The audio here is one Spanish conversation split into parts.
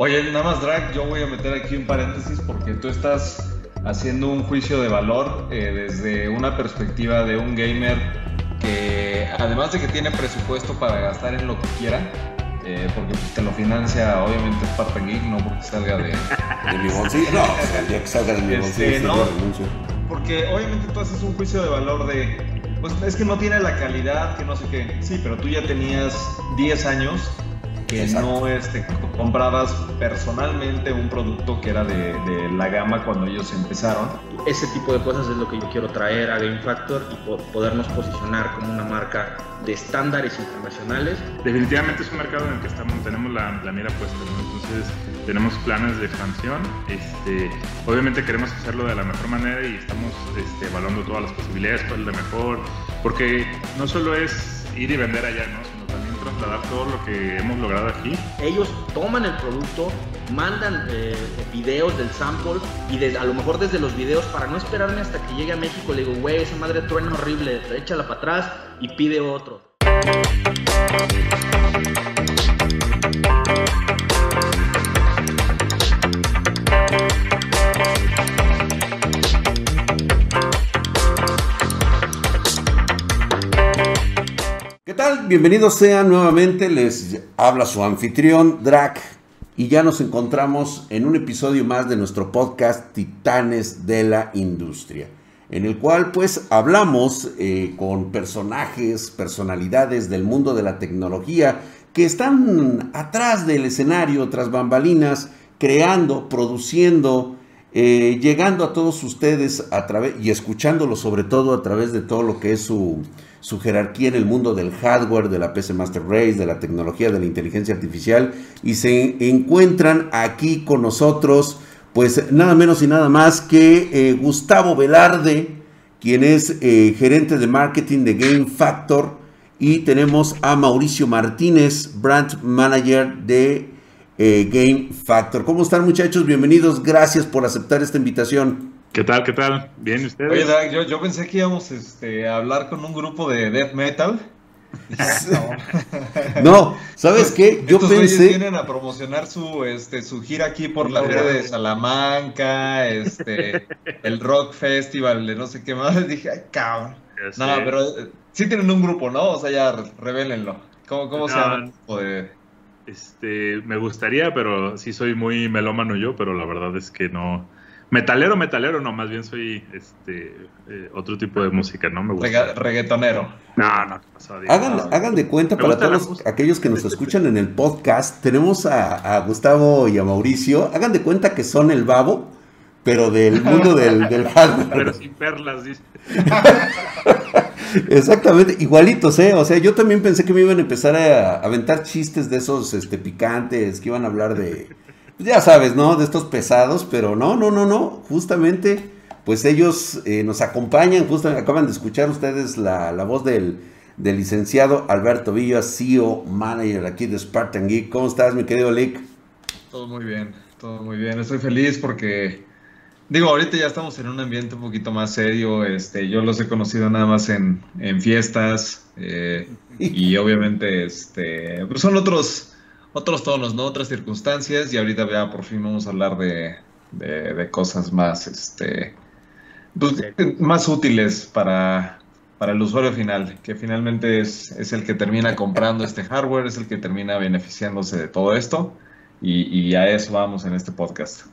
Oye, nada más, Drag, yo voy a meter aquí un paréntesis porque tú estás haciendo un juicio de valor eh, desde una perspectiva de un gamer que, además de que tiene presupuesto para gastar en lo que quiera, eh, porque pues, te lo financia obviamente Spartan Geek, no porque salga de... de mi bolsillo, no, o sea, día que salga de mi Este, bolsillo, no. yo renuncio. Porque obviamente tú haces un juicio de valor de, pues es que no tiene la calidad, que no sé qué. Sí, pero tú ya tenías 10 años que Exacto. no este, comprabas personalmente un producto que era de, de la gama cuando ellos empezaron. Ese tipo de cosas es lo que yo quiero traer a Game Factor y po- podernos posicionar como una marca de estándares internacionales. Definitivamente es un mercado en el que estamos, tenemos la, la mira puesta, ¿no? Entonces tenemos planes de expansión. Este, obviamente queremos hacerlo de la mejor manera y estamos este, evaluando todas las posibilidades, cuál es la mejor, porque no solo es ir y vender allá, ¿no? Trasladar todo lo que hemos logrado aquí Ellos toman el producto, mandan eh, videos del sample y a lo mejor desde los videos, para no esperarme hasta que llegue a México, le digo, güey, esa madre truena horrible, échala para atrás y pide otro. Tal? Bienvenidos sean nuevamente, les habla su anfitrión Drac y ya nos encontramos en un episodio más de nuestro podcast Titanes de la Industria, en el cual pues hablamos eh, con personajes, personalidades del mundo de la tecnología que están atrás del escenario, tras bambalinas, creando, produciendo, eh, llegando a todos ustedes a través y escuchándolo sobre todo a través de todo lo que es su, su jerarquía en el mundo del hardware, de la PC Master Race, de la tecnología, de la inteligencia artificial y se encuentran aquí con nosotros pues nada menos y nada más que eh, Gustavo Velarde, quien es eh, gerente de marketing de Game Factor y tenemos a Mauricio Martínez, brand manager de eh, Game Factor. ¿Cómo están muchachos? Bienvenidos, gracias por aceptar esta invitación. ¿Qué tal? ¿Qué tal? ¿Bien ustedes? Oye, Drag, yo, yo pensé que íbamos este, a hablar con un grupo de death metal. No, ¿sabes qué? Yo Estos pensé... vienen a promocionar su, este, su gira aquí por la feria de Salamanca, este, el Rock Festival, de no sé qué más. Dije, ay, cabrón. No, pero eh, sí tienen un grupo, ¿no? O sea, ya re- revélenlo. ¿Cómo, cómo se llama el grupo de...? Este, me gustaría, pero sí soy muy melómano yo, pero la verdad es que no. Metalero, metalero, no, más bien soy este eh, otro tipo de música, no me gusta. Rega- reggaetonero. No, no, Hagan, no. hagan de cuenta para todos aquellos que nos escuchan en el podcast, tenemos a, a Gustavo y a Mauricio, hagan de cuenta que son el babo, pero del mundo del, del hardware. Pero sin perlas, dice. Exactamente, igualitos, ¿eh? O sea, yo también pensé que me iban a empezar a aventar chistes de esos este, picantes, que iban a hablar de, pues ya sabes, ¿no? De estos pesados, pero no, no, no, no. Justamente, pues ellos eh, nos acompañan, justamente acaban de escuchar ustedes la, voz del, del licenciado Alberto Villa, CEO, manager aquí de Spartan Geek. ¿Cómo estás, mi querido Lick? Todo muy bien, todo muy bien. Estoy feliz porque, digo, ahorita ya estamos en un ambiente un poquito más serio. Este, yo los he conocido nada más en, en fiestas eh, y obviamente, este, pues son otros, otros tonos, ¿no? Otras circunstancias y ahorita ya por fin vamos a hablar de, de, de cosas más, este, pues, más útiles para, para el usuario final, que finalmente es, es el que termina comprando este hardware, es el que termina beneficiándose de todo esto. Y, y a eso vamos en este podcast.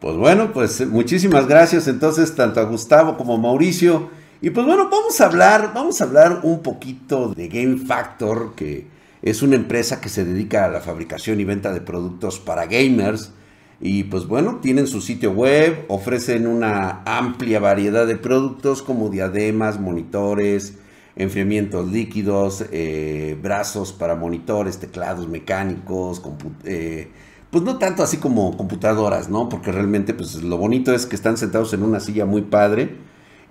Pues bueno, pues muchísimas gracias entonces tanto a Gustavo como a Mauricio. Y pues bueno, vamos a hablar, vamos a hablar un poquito de Game Factor, que es una empresa que se dedica a la fabricación y venta de productos para gamers. Y pues bueno, tienen su sitio web, ofrecen una amplia variedad de productos como diademas, monitores, enfriamientos líquidos, eh, brazos para monitores, teclados mecánicos, eh, pues no tanto así como computadoras, ¿no? Porque realmente pues lo bonito es que están sentados en una silla muy padre.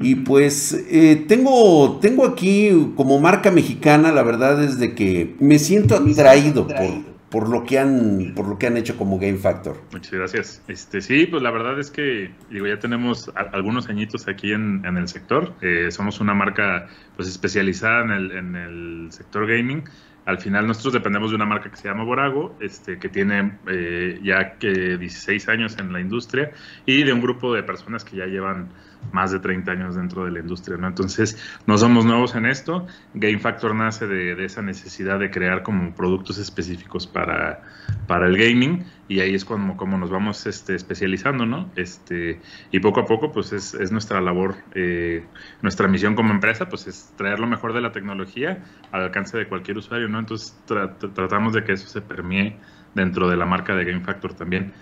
Y pues eh, tengo, tengo aquí como marca mexicana, la verdad es de que me siento atraído por, por lo que han, por lo que han hecho como Game Factor. Muchas gracias. Este, sí, pues la verdad es que digo, ya tenemos a- algunos añitos aquí en, en el sector. Eh, somos una marca pues especializada en el, en el sector gaming. Al final nosotros dependemos de una marca que se llama Borago, este, que tiene eh, ya que 16 años en la industria y de un grupo de personas que ya llevan más de 30 años dentro de la industria, ¿no? Entonces, no somos nuevos en esto. Game Factor nace de, esa necesidad de crear como productos específicos para, para el gaming y ahí es como, como nos vamos este, especializando, ¿no? Este, y poco a poco, pues es, es nuestra labor, eh, nuestra misión como empresa, pues es traer lo mejor de la tecnología al alcance de cualquier usuario, ¿no? Entonces, tratamos de que eso se permee dentro de la marca de Game Factor también.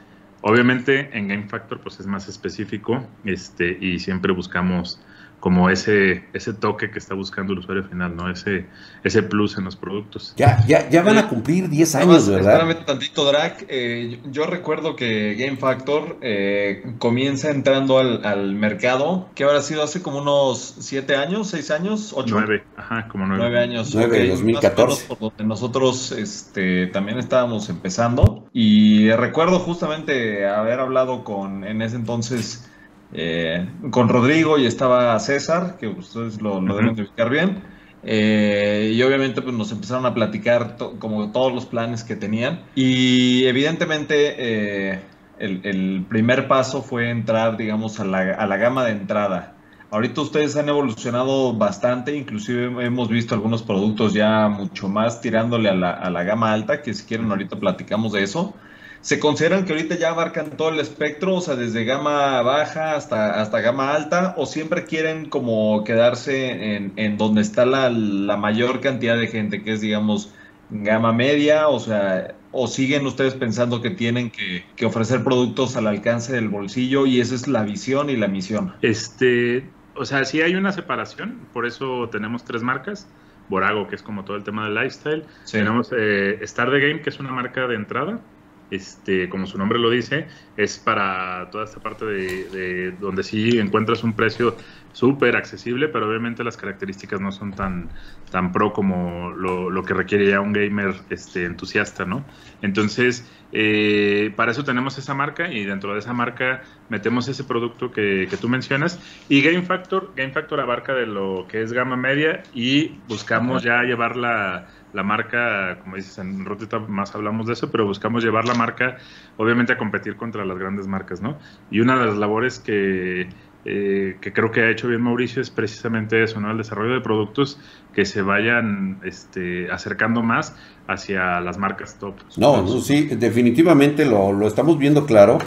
Obviamente en Game Factor pues es más específico este, y siempre buscamos como ese, ese toque que está buscando el usuario final, ¿no? Ese, ese plus en los productos. Ya, ya, ya van a cumplir 10 años, ¿verdad? Espérame tantito, Drac. Eh, yo, recuerdo que Game Factor eh, comienza entrando al, mercado, que habrá sido hace como unos 7 años, 6 años, 8. 9, ajá, como 9. 9 años. 9, 2014. Por donde nosotros este, también estábamos empezando. Y recuerdo justamente haber hablado con, en ese entonces eh, con Rodrigo y estaba César, que ustedes lo, deben de ubicar bien. Eh, y obviamente pues, nos empezaron a platicar como todos los planes que tenían. Y evidentemente eh, el, primer paso fue entrar, digamos, a la, a la gama de entrada. Ahorita ustedes han evolucionado bastante, inclusive hemos visto algunos productos ya mucho más tirándole a la, a la gama alta, que si quieren ahorita platicamos de eso. ¿Se consideran que ahorita ya abarcan todo el espectro, o sea, desde gama baja hasta, hasta gama alta, o siempre quieren como quedarse en, en donde está la, la, mayor cantidad de gente, que es, digamos, gama media, o sea, o siguen ustedes pensando que tienen que, que ofrecer productos al alcance del bolsillo y esa es la visión y la misión? Este, o sea, sí hay una separación, por eso tenemos tres marcas. Borago, que es como todo el tema del lifestyle. Tenemos eh, Star the Game, que es una marca de entrada, este, como su nombre lo dice, es para toda esta parte de, donde sí encuentras un precio súper accesible, pero obviamente las características no son tan, tan pro como lo, que requiere ya un gamer este, entusiasta, ¿no? Entonces, eh, para eso tenemos esa marca y dentro de esa marca metemos ese producto que, que, tú mencionas. Y Game Factor, Game Factor abarca de lo que es gama media y buscamos ya llevarla la marca, como dices, en Rotita más hablamos de eso, pero buscamos llevar la marca, obviamente, a competir contra las grandes marcas, ¿no? Y una de las labores que, eh, que creo que ha hecho bien Mauricio es precisamente eso, ¿no? El desarrollo de productos que se vayan este, acercando más hacia las marcas top. No, sí, definitivamente lo, lo, estamos viendo claro.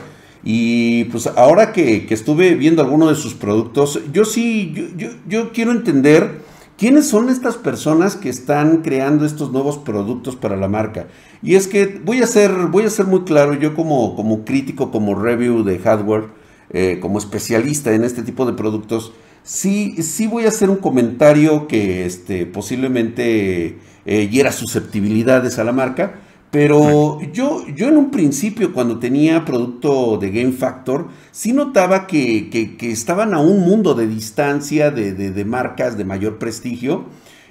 Y pues ahora que, que estuve viendo algunos de sus productos, yo sí, yo, yo, yo quiero entender ¿Quiénes son estas personas que están creando estos nuevos productos para la marca? Y es que voy a ser, voy a ser muy claro, yo como, como crítico, como review de hardware, eh, como especialista en este tipo de productos, sí, sí voy a hacer un comentario que este, posiblemente eh, hiera susceptibilidades a la marca, pero yo, yo en un principio, cuando tenía producto de Game Factor, sí notaba que, que, estaban a un mundo de distancia de, de, marcas de mayor prestigio.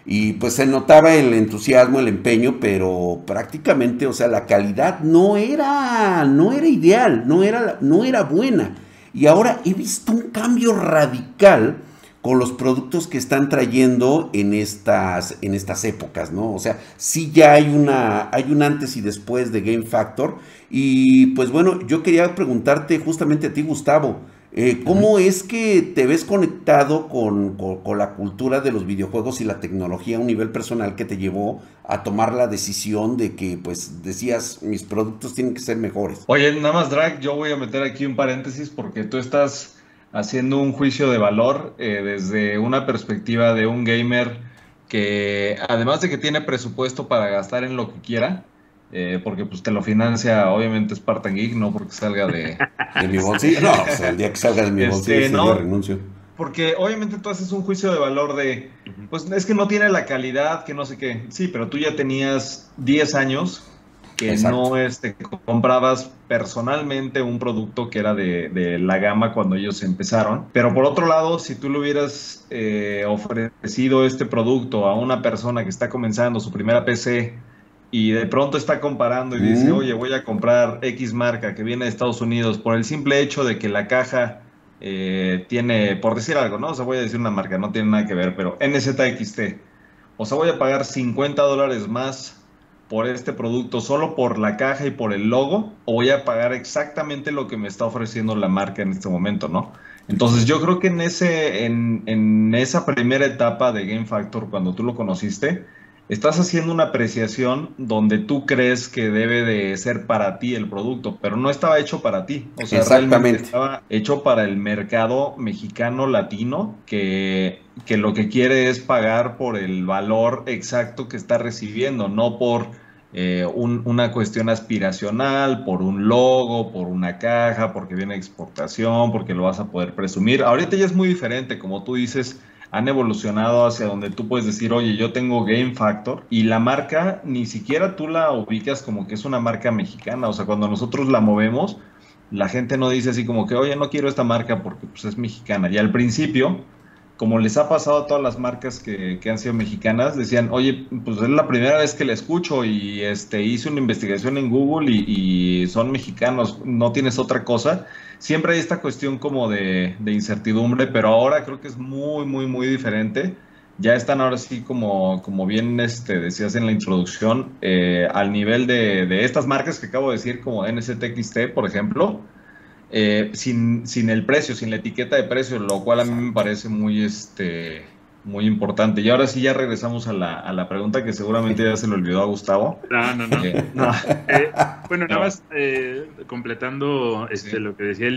Y pues se notaba el entusiasmo, el empeño, pero prácticamente, o sea, la calidad no era, no era ideal, no era, no era buena. Y ahora he visto un cambio radical con los productos que están trayendo en estas, en estas épocas, ¿no? O sea, sí ya hay una, hay un antes y después de Game Factor. Y pues bueno, yo quería preguntarte justamente a ti, Gustavo, eh, ¿cómo es que te ves conectado con, con, la cultura de los videojuegos y la tecnología a un nivel personal que te llevó a tomar la decisión de que, pues, decías, mis productos tienen que ser mejores? Oye, nada más, Drag, yo voy a meter aquí un paréntesis porque tú estás haciendo un juicio de valor eh, desde una perspectiva de un gamer que además de que tiene presupuesto para gastar en lo que quiera, eh, porque pues te lo financia obviamente Spartan Geek, no porque salga de, de mi bolsillo, no, o sea, el día que salga de mi este, bolsillo yo renuncio. Porque obviamente tú haces un juicio de valor de, pues es que no tiene la calidad, que no sé qué. Sí, pero tú ya tenías 10 años que no este, comprabas personalmente un producto que era de, la gama cuando ellos empezaron. Pero por otro lado, si tú le hubieras eh, ofrecido este producto a una persona que está comenzando su primera PC y de pronto está comparando y dice, oye, voy a comprar X marca que viene de Estados Unidos por el simple hecho de que la caja eh, tiene, por decir algo, ¿no? O sea, voy a decir una marca, no tiene nada que ver, pero NZXT. O sea, voy a pagar 50 dólares más por este producto solo por la caja y por el logo o voy a pagar exactamente lo que me está ofreciendo la marca en este momento, ¿no? Entonces yo creo que en, ese, en, en esa primera etapa de Game Factor, cuando tú lo conociste, estás haciendo una apreciación donde tú crees que debe de ser para ti el producto, pero no estaba hecho para ti. O sea, realmente estaba hecho para el mercado mexicano latino que, que lo que quiere es pagar por el valor exacto que está recibiendo, no por eh, una cuestión aspiracional, por un logo, por una caja, porque viene exportación, porque lo vas a poder presumir. Ahorita ya es muy diferente, como tú dices han evolucionado hacia donde tú puedes decir, oye, yo tengo Game Factor y la marca ni siquiera tú la ubicas como que es una marca mexicana. O sea, cuando nosotros la movemos, la gente no dice así como que, oye, no quiero esta marca porque pues, es mexicana. Y al principio, como les ha pasado a todas las marcas que, han sido mexicanas, decían, oye, pues es la primera vez que la escucho y este, hice una investigación en Google y, son mexicanos, no tienes otra cosa siempre hay esta cuestión como de, incertidumbre, pero ahora creo que es muy, muy, muy diferente. Ya están ahora sí, como, como bien este, decías en la introducción, eh, al nivel de, estas marcas que acabo de decir, como NSTXT, por ejemplo, eh, sin, sin el precio, sin la etiqueta de precio, lo cual a mí me parece muy, este, muy importante. Y ahora sí ya regresamos a la, a la pregunta que seguramente ya se le olvidó a Gustavo. No, no, no. Eh, eh, bueno, nada más eh, completando este, lo que decía el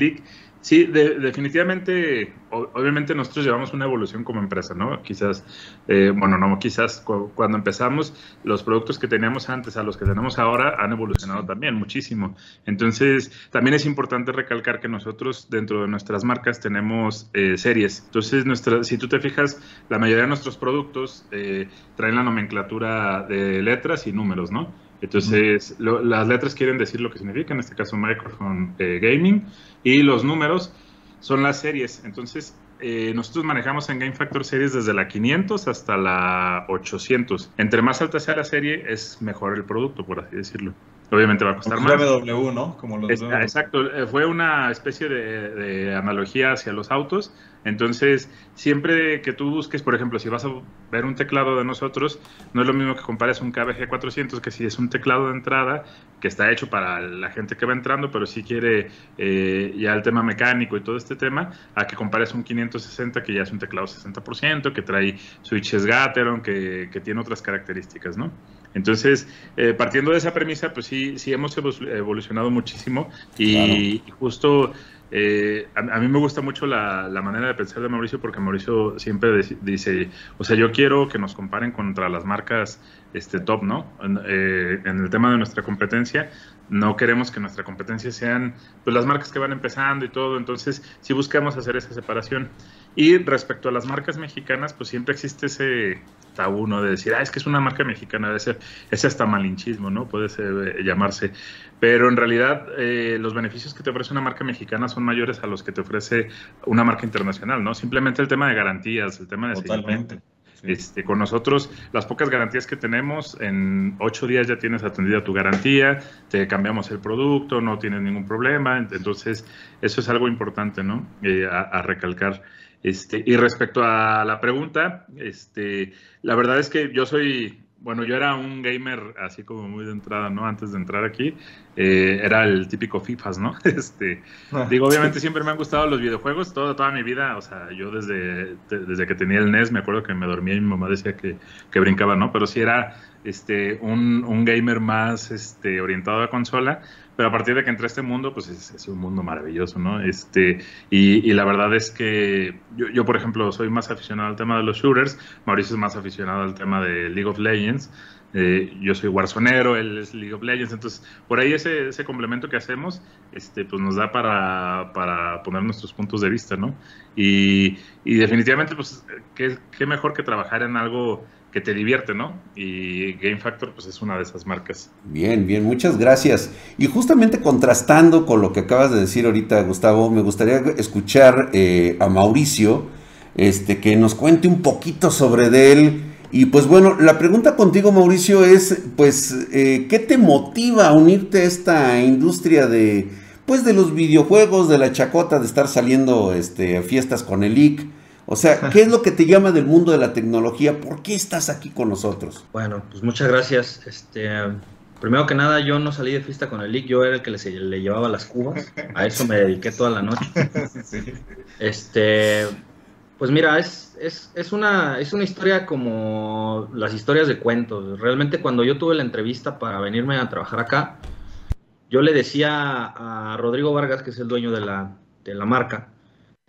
Sí, definitivamente, obviamente nosotros llevamos una evolución como empresa, ¿no? Quizás, eh, bueno, no, quizás cuando empezamos, los productos que teníamos antes a los que tenemos ahora han evolucionado también muchísimo. Entonces, también es importante recalcar que nosotros dentro de nuestras marcas tenemos eh, series. Entonces, nuestra, si tú te fijas, la mayoría de nuestros productos eh, traen la nomenclatura de letras y números, ¿no? Entonces, las letras quieren decir lo que significa, en este caso Microphone eh, Gaming, y los números son las series. Entonces, eh, nosotros manejamos en Game Factor series desde la 500 hasta la 800. Entre más alta sea la serie, es mejor el producto, por así decirlo. Obviamente va a costar más. BMW, ¿no? Como los Exacto, eh, fue una especie de, analogía hacia los autos. Entonces, siempre que tú busques, por ejemplo, si vas a ver un teclado de nosotros, no es lo mismo que compares un KBG 400, que si es un teclado de entrada, que está hecho para la gente que va entrando, pero si quiere eh, ya el tema mecánico y todo este tema, a que compares un 560, que ya es un teclado 60%, que trae switches Gateron, que, que tiene otras características, ¿no? Entonces, eh, partiendo de esa premisa, pues sí, sí hemos evolucionado muchísimo y, justo eh, a, mí me gusta mucho la, manera de pensar de Mauricio porque Mauricio siempre dice, o sea, yo quiero que nos comparen contra las marcas este, top, ¿no? Eh, en el tema de nuestra competencia, no queremos que nuestra competencia sean pues, las marcas que van empezando y todo, entonces sí buscamos hacer esa separación. Y respecto a las marcas mexicanas, pues siempre existe ese tabú, ¿no? De decir, ah, es que es una marca mexicana, debe ser, ese hasta malinchismo, ¿no? Puede ser, eh, llamarse. Pero en realidad, eh, los beneficios que te ofrece una marca mexicana son mayores a los que te ofrece una marca internacional, ¿no? Simplemente el tema de garantías, el tema de... Totalmente. Este, con nosotros, las pocas garantías que tenemos, en ocho días ya tienes atendida tu garantía, te cambiamos el producto, no tienes ningún problema. Entonces, eso es algo importante, ¿no? Eh, a, recalcar. Este, y respecto a la pregunta, este, la verdad es que yo soy bueno, yo era un gamer así como muy de entrada, ¿no? Antes de entrar aquí, eh, era el típico FIFAs, ¿no? Este, ah. digo, obviamente siempre me han gustado los videojuegos, toda, toda mi vida, o sea, yo desde, desde que tenía el NES, me acuerdo que me dormía y mi mamá decía que, que brincaba, ¿no? Pero sí era este, un, un gamer más este, orientado a consola, pero a partir de que entré a este mundo, pues es, un mundo maravilloso, ¿no? Este, y, y la verdad es que yo, yo, por ejemplo, soy más aficionado al tema de los shooters, Mauricio es más aficionado al tema de League of Legends, eh, yo soy Warzonero, él es League of Legends, entonces por ahí ese, ese complemento que hacemos, este, pues nos da para, para poner nuestros puntos de vista, ¿no? Y, y definitivamente, pues, ¿qué, ¿qué mejor que trabajar en algo que te divierte, ¿no? Y Game Factor, pues es una de esas marcas. Bien, bien, muchas gracias. Y justamente contrastando con lo que acabas de decir ahorita, Gustavo, me gustaría escuchar eh, a Mauricio, este, que nos cuente un poquito sobre de él. Y pues bueno, la pregunta contigo, Mauricio, es, pues, eh, ¿qué te motiva a unirte a esta industria de, pues, de los videojuegos, de la chacota, de estar saliendo, este, a fiestas con el IC? O sea, ¿qué es lo que te llama del mundo de la tecnología? ¿Por qué estás aquí con nosotros? Bueno, pues muchas gracias. Este, primero que nada, yo no salí de fiesta con el Lick, yo era el que le, le llevaba las cubas. A eso me dediqué toda la noche. Este, pues mira, es, es, una, es una historia como las historias de cuentos. Realmente cuando yo tuve la entrevista para venirme a trabajar acá, yo le decía a Rodrigo Vargas, que es el dueño de la, de la marca,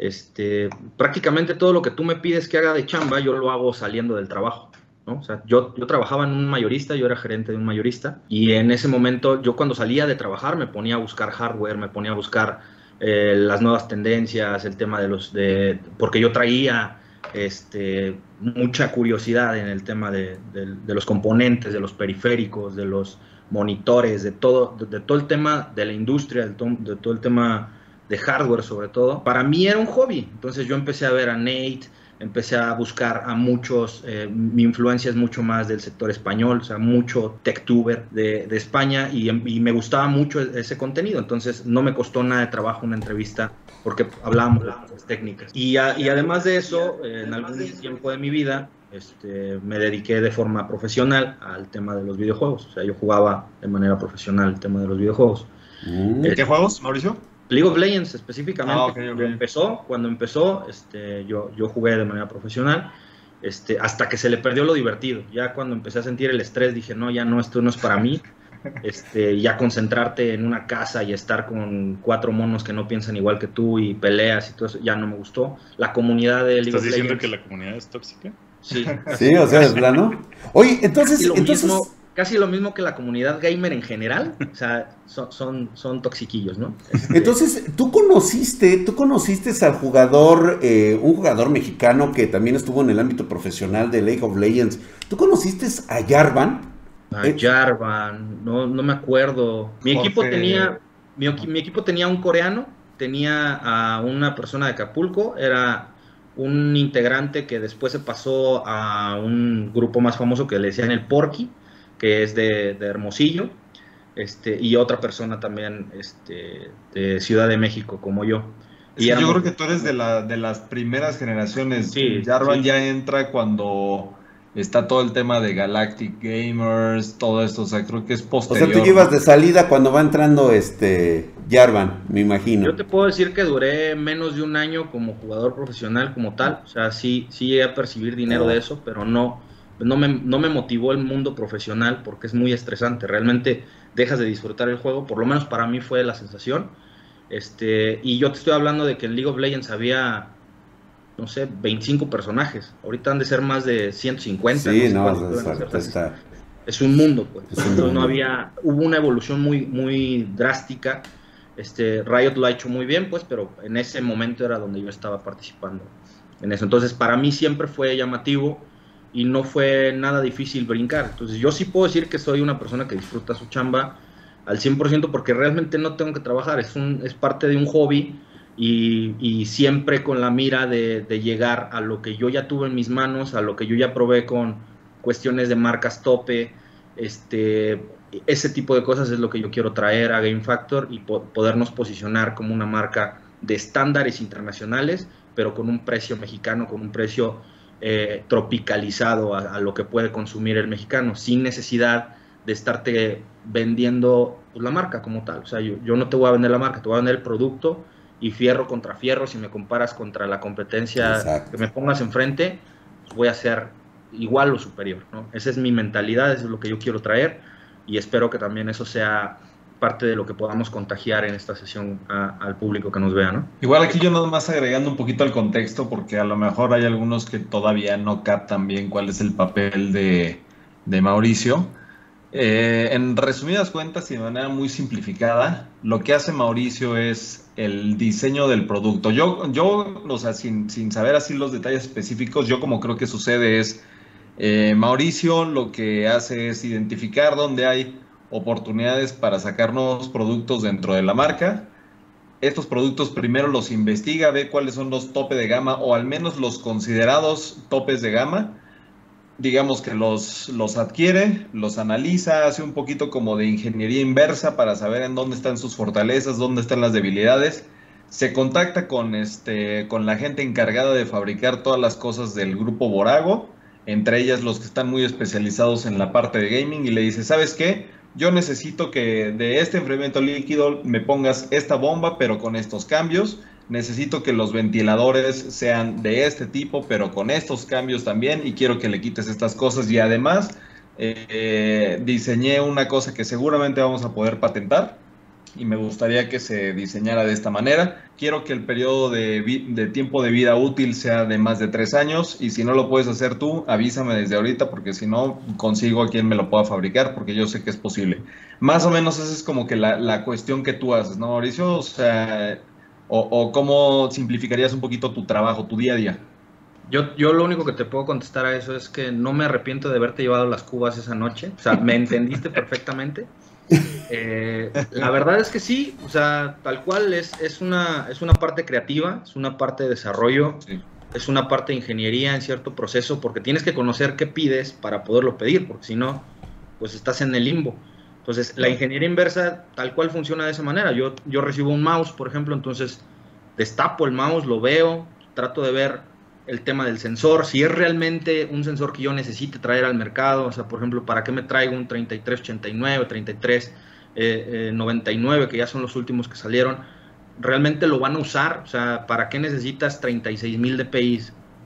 este, prácticamente todo lo que tú me pides que haga de chamba, yo lo hago saliendo del trabajo. ¿no? O sea, yo, yo trabajaba en un mayorista, yo era gerente de un mayorista, y en ese momento yo cuando salía de trabajar me ponía a buscar hardware, me ponía a buscar eh, las nuevas tendencias, el tema de los, de, porque yo traía este, mucha curiosidad en el tema de, los componentes, de los periféricos, de los monitores, de todo, de, todo el tema de la industria, de todo, el tema de hardware sobre todo, para mí era un hobby. Entonces yo empecé a ver a Nate, empecé a buscar a muchos, eh, mi influencia es mucho más del sector español, o sea, mucho techtuber de, de España y, me gustaba mucho e-, ese contenido, entonces no me costó nada de trabajo una entrevista porque hablábamos de las técnicas. Y, y además de eso, en algún tiempo de mi vida, este, me dediqué de forma profesional al tema de los videojuegos. O sea, yo jugaba de manera profesional el tema de los videojuegos. Mm. ¿Qué juegos, Mauricio? League of Legends específicamente. Ah, cuando empezó, cuando empezó este, yo, yo jugué de manera profesional. Este, hasta que se le perdió lo divertido. Ya cuando empecé a sentir el estrés dije, no, ya no, esto no es para mí. Este, ya concentrarte en una casa y estar con cuatro monos que no piensan igual que tú y peleas y todo eso, ya no me gustó. La comunidad de League of Legends. ¿Estás diciendo que la comunidad es tóxica? Sí. Sí, o sea, es plano. Oye, entonces, casi lo, entonces... Mismo, casi lo mismo que la comunidad gamer en general. O sea, son, son, son toxiquillos, ¿no? Este, entonces, tú conociste, tú conociste al jugador, eh, un jugador mexicano que también estuvo en el ámbito profesional de League of Legends. ¿Tú conociste a Jarvan? A eh, Jarvan, no, no me acuerdo. Mi equipo tenía, mi, mi equipo tenía un coreano, tenía a una persona de Acapulco, era un integrante que después se pasó a un grupo más famoso que le decían el Porky, que es de, Hermosillo, este, y otra persona también este, de Ciudad de México, como yo. y yo creo que tú eres de, la, de las primeras generaciones. Sí, Jarvan ya entra cuando está todo el tema de Galactic Gamers, todo esto, o sea, creo que es posterior. O sea, tú llevas de salida cuando va entrando este Jarvan, me imagino. Yo te puedo decir que duré menos de un año como jugador profesional como tal, o sea, sí, sí llegué a percibir dinero de eso, pero no, no me, no me motivó el mundo profesional porque es muy estresante, realmente dejas de disfrutar el juego, por lo menos para mí fue la sensación. Este, y yo te estoy hablando de que en League of Legends había no sé, 25 personajes. Ahorita han de ser más de 150. Sí, no, es un mundo, pues. Entonces no había, hubo una evolución muy, muy drástica. Este, Riot lo ha hecho muy bien, pues, pero en ese momento era donde yo estaba participando en eso. Entonces, para mí siempre fue llamativo y no fue nada difícil brincar. Entonces, yo sí puedo decir que soy una persona que disfruta su chamba al 100% porque realmente no tengo que trabajar, es, un, es parte de un hobby y, siempre con la mira de, llegar a lo que yo ya tuve en mis manos, a lo que yo ya probé con cuestiones de marcas tope, este, ese tipo de cosas es lo que yo quiero traer a Game Factor y podernos posicionar como una marca de estándares internacionales, pero con un precio mexicano, con un precio eh, tropicalizado a, lo que puede consumir el mexicano, sin necesidad de estarte vendiendo pues, la marca como tal. O sea, yo, yo no te voy a vender la marca, te voy a vender el producto y fierro contra fierro, si me comparas contra la competencia que me pongas enfrente, pues voy a ser igual o superior, ¿no? Esa es mi mentalidad, eso es lo que yo quiero traer y espero que también eso sea parte de lo que podamos contagiar en esta sesión al público que nos vea, ¿no? Igual aquí yo nada más agregando un poquito al contexto, porque a lo mejor hay algunos que todavía no captan bien cuál es el papel de, de Mauricio. Eh, en resumidas cuentas y de manera muy simplificada, lo que hace Mauricio es el diseño del producto. Yo, yo o sea, sin, saber así los detalles específicos, yo como creo que sucede es, eh, Mauricio lo que hace es identificar dónde hay oportunidades para sacar nuevos productos dentro de la marca. Estos productos primero los investiga, ve cuáles son los tope de gama o al menos los considerados topes de gama digamos que los, los adquiere, los analiza, hace un poquito como de ingeniería inversa para saber en dónde están sus fortalezas, dónde están las debilidades, se contacta con, este, con la gente encargada de fabricar todas las cosas del grupo Borago, entre ellas los que están muy especializados en la parte de gaming, y le dice, ¿sabes qué? Yo necesito que de este enfriamiento líquido me pongas esta bomba, pero con estos cambios. Necesito que los ventiladores sean de este tipo, pero con estos cambios también. Y quiero que le quites estas cosas. Y además, eh, diseñé una cosa que seguramente vamos a poder patentar y me gustaría que se diseñara de esta manera. Quiero que el periodo de, tiempo de vida útil sea de más de tres años y si no lo puedes hacer tú, avísame desde ahorita porque si no consigo a quien me lo pueda fabricar porque yo sé que es posible. Más o menos esa es como que la, cuestión que tú haces, ¿no, Mauricio? O sea, o, cómo simplificarías un poquito tu trabajo, tu día a día. Yo, yo lo único que te puedo contestar a eso es que no me arrepiento de haberte llevado las cubas esa noche. O sea, me entendiste perfectamente. Eh, la verdad es que sí, o sea, tal cual es, es, una, es una parte creativa, es una parte de desarrollo, es una parte de ingeniería en cierto proceso, porque tienes que conocer qué pides para poderlo pedir, porque si no, pues estás en el limbo. Entonces, la ingeniería inversa tal cual funciona de esa manera. Yo, yo recibo un mouse, por ejemplo, entonces destapo el mouse, lo veo, trato de ver el tema del sensor, si es realmente un sensor que yo necesite traer al mercado, o sea, por ejemplo, ¿para qué me traigo un 3389, 3399, que ya son los últimos que salieron? ¿Realmente lo van a usar? O sea, ¿para qué necesitas 36 mil DPI?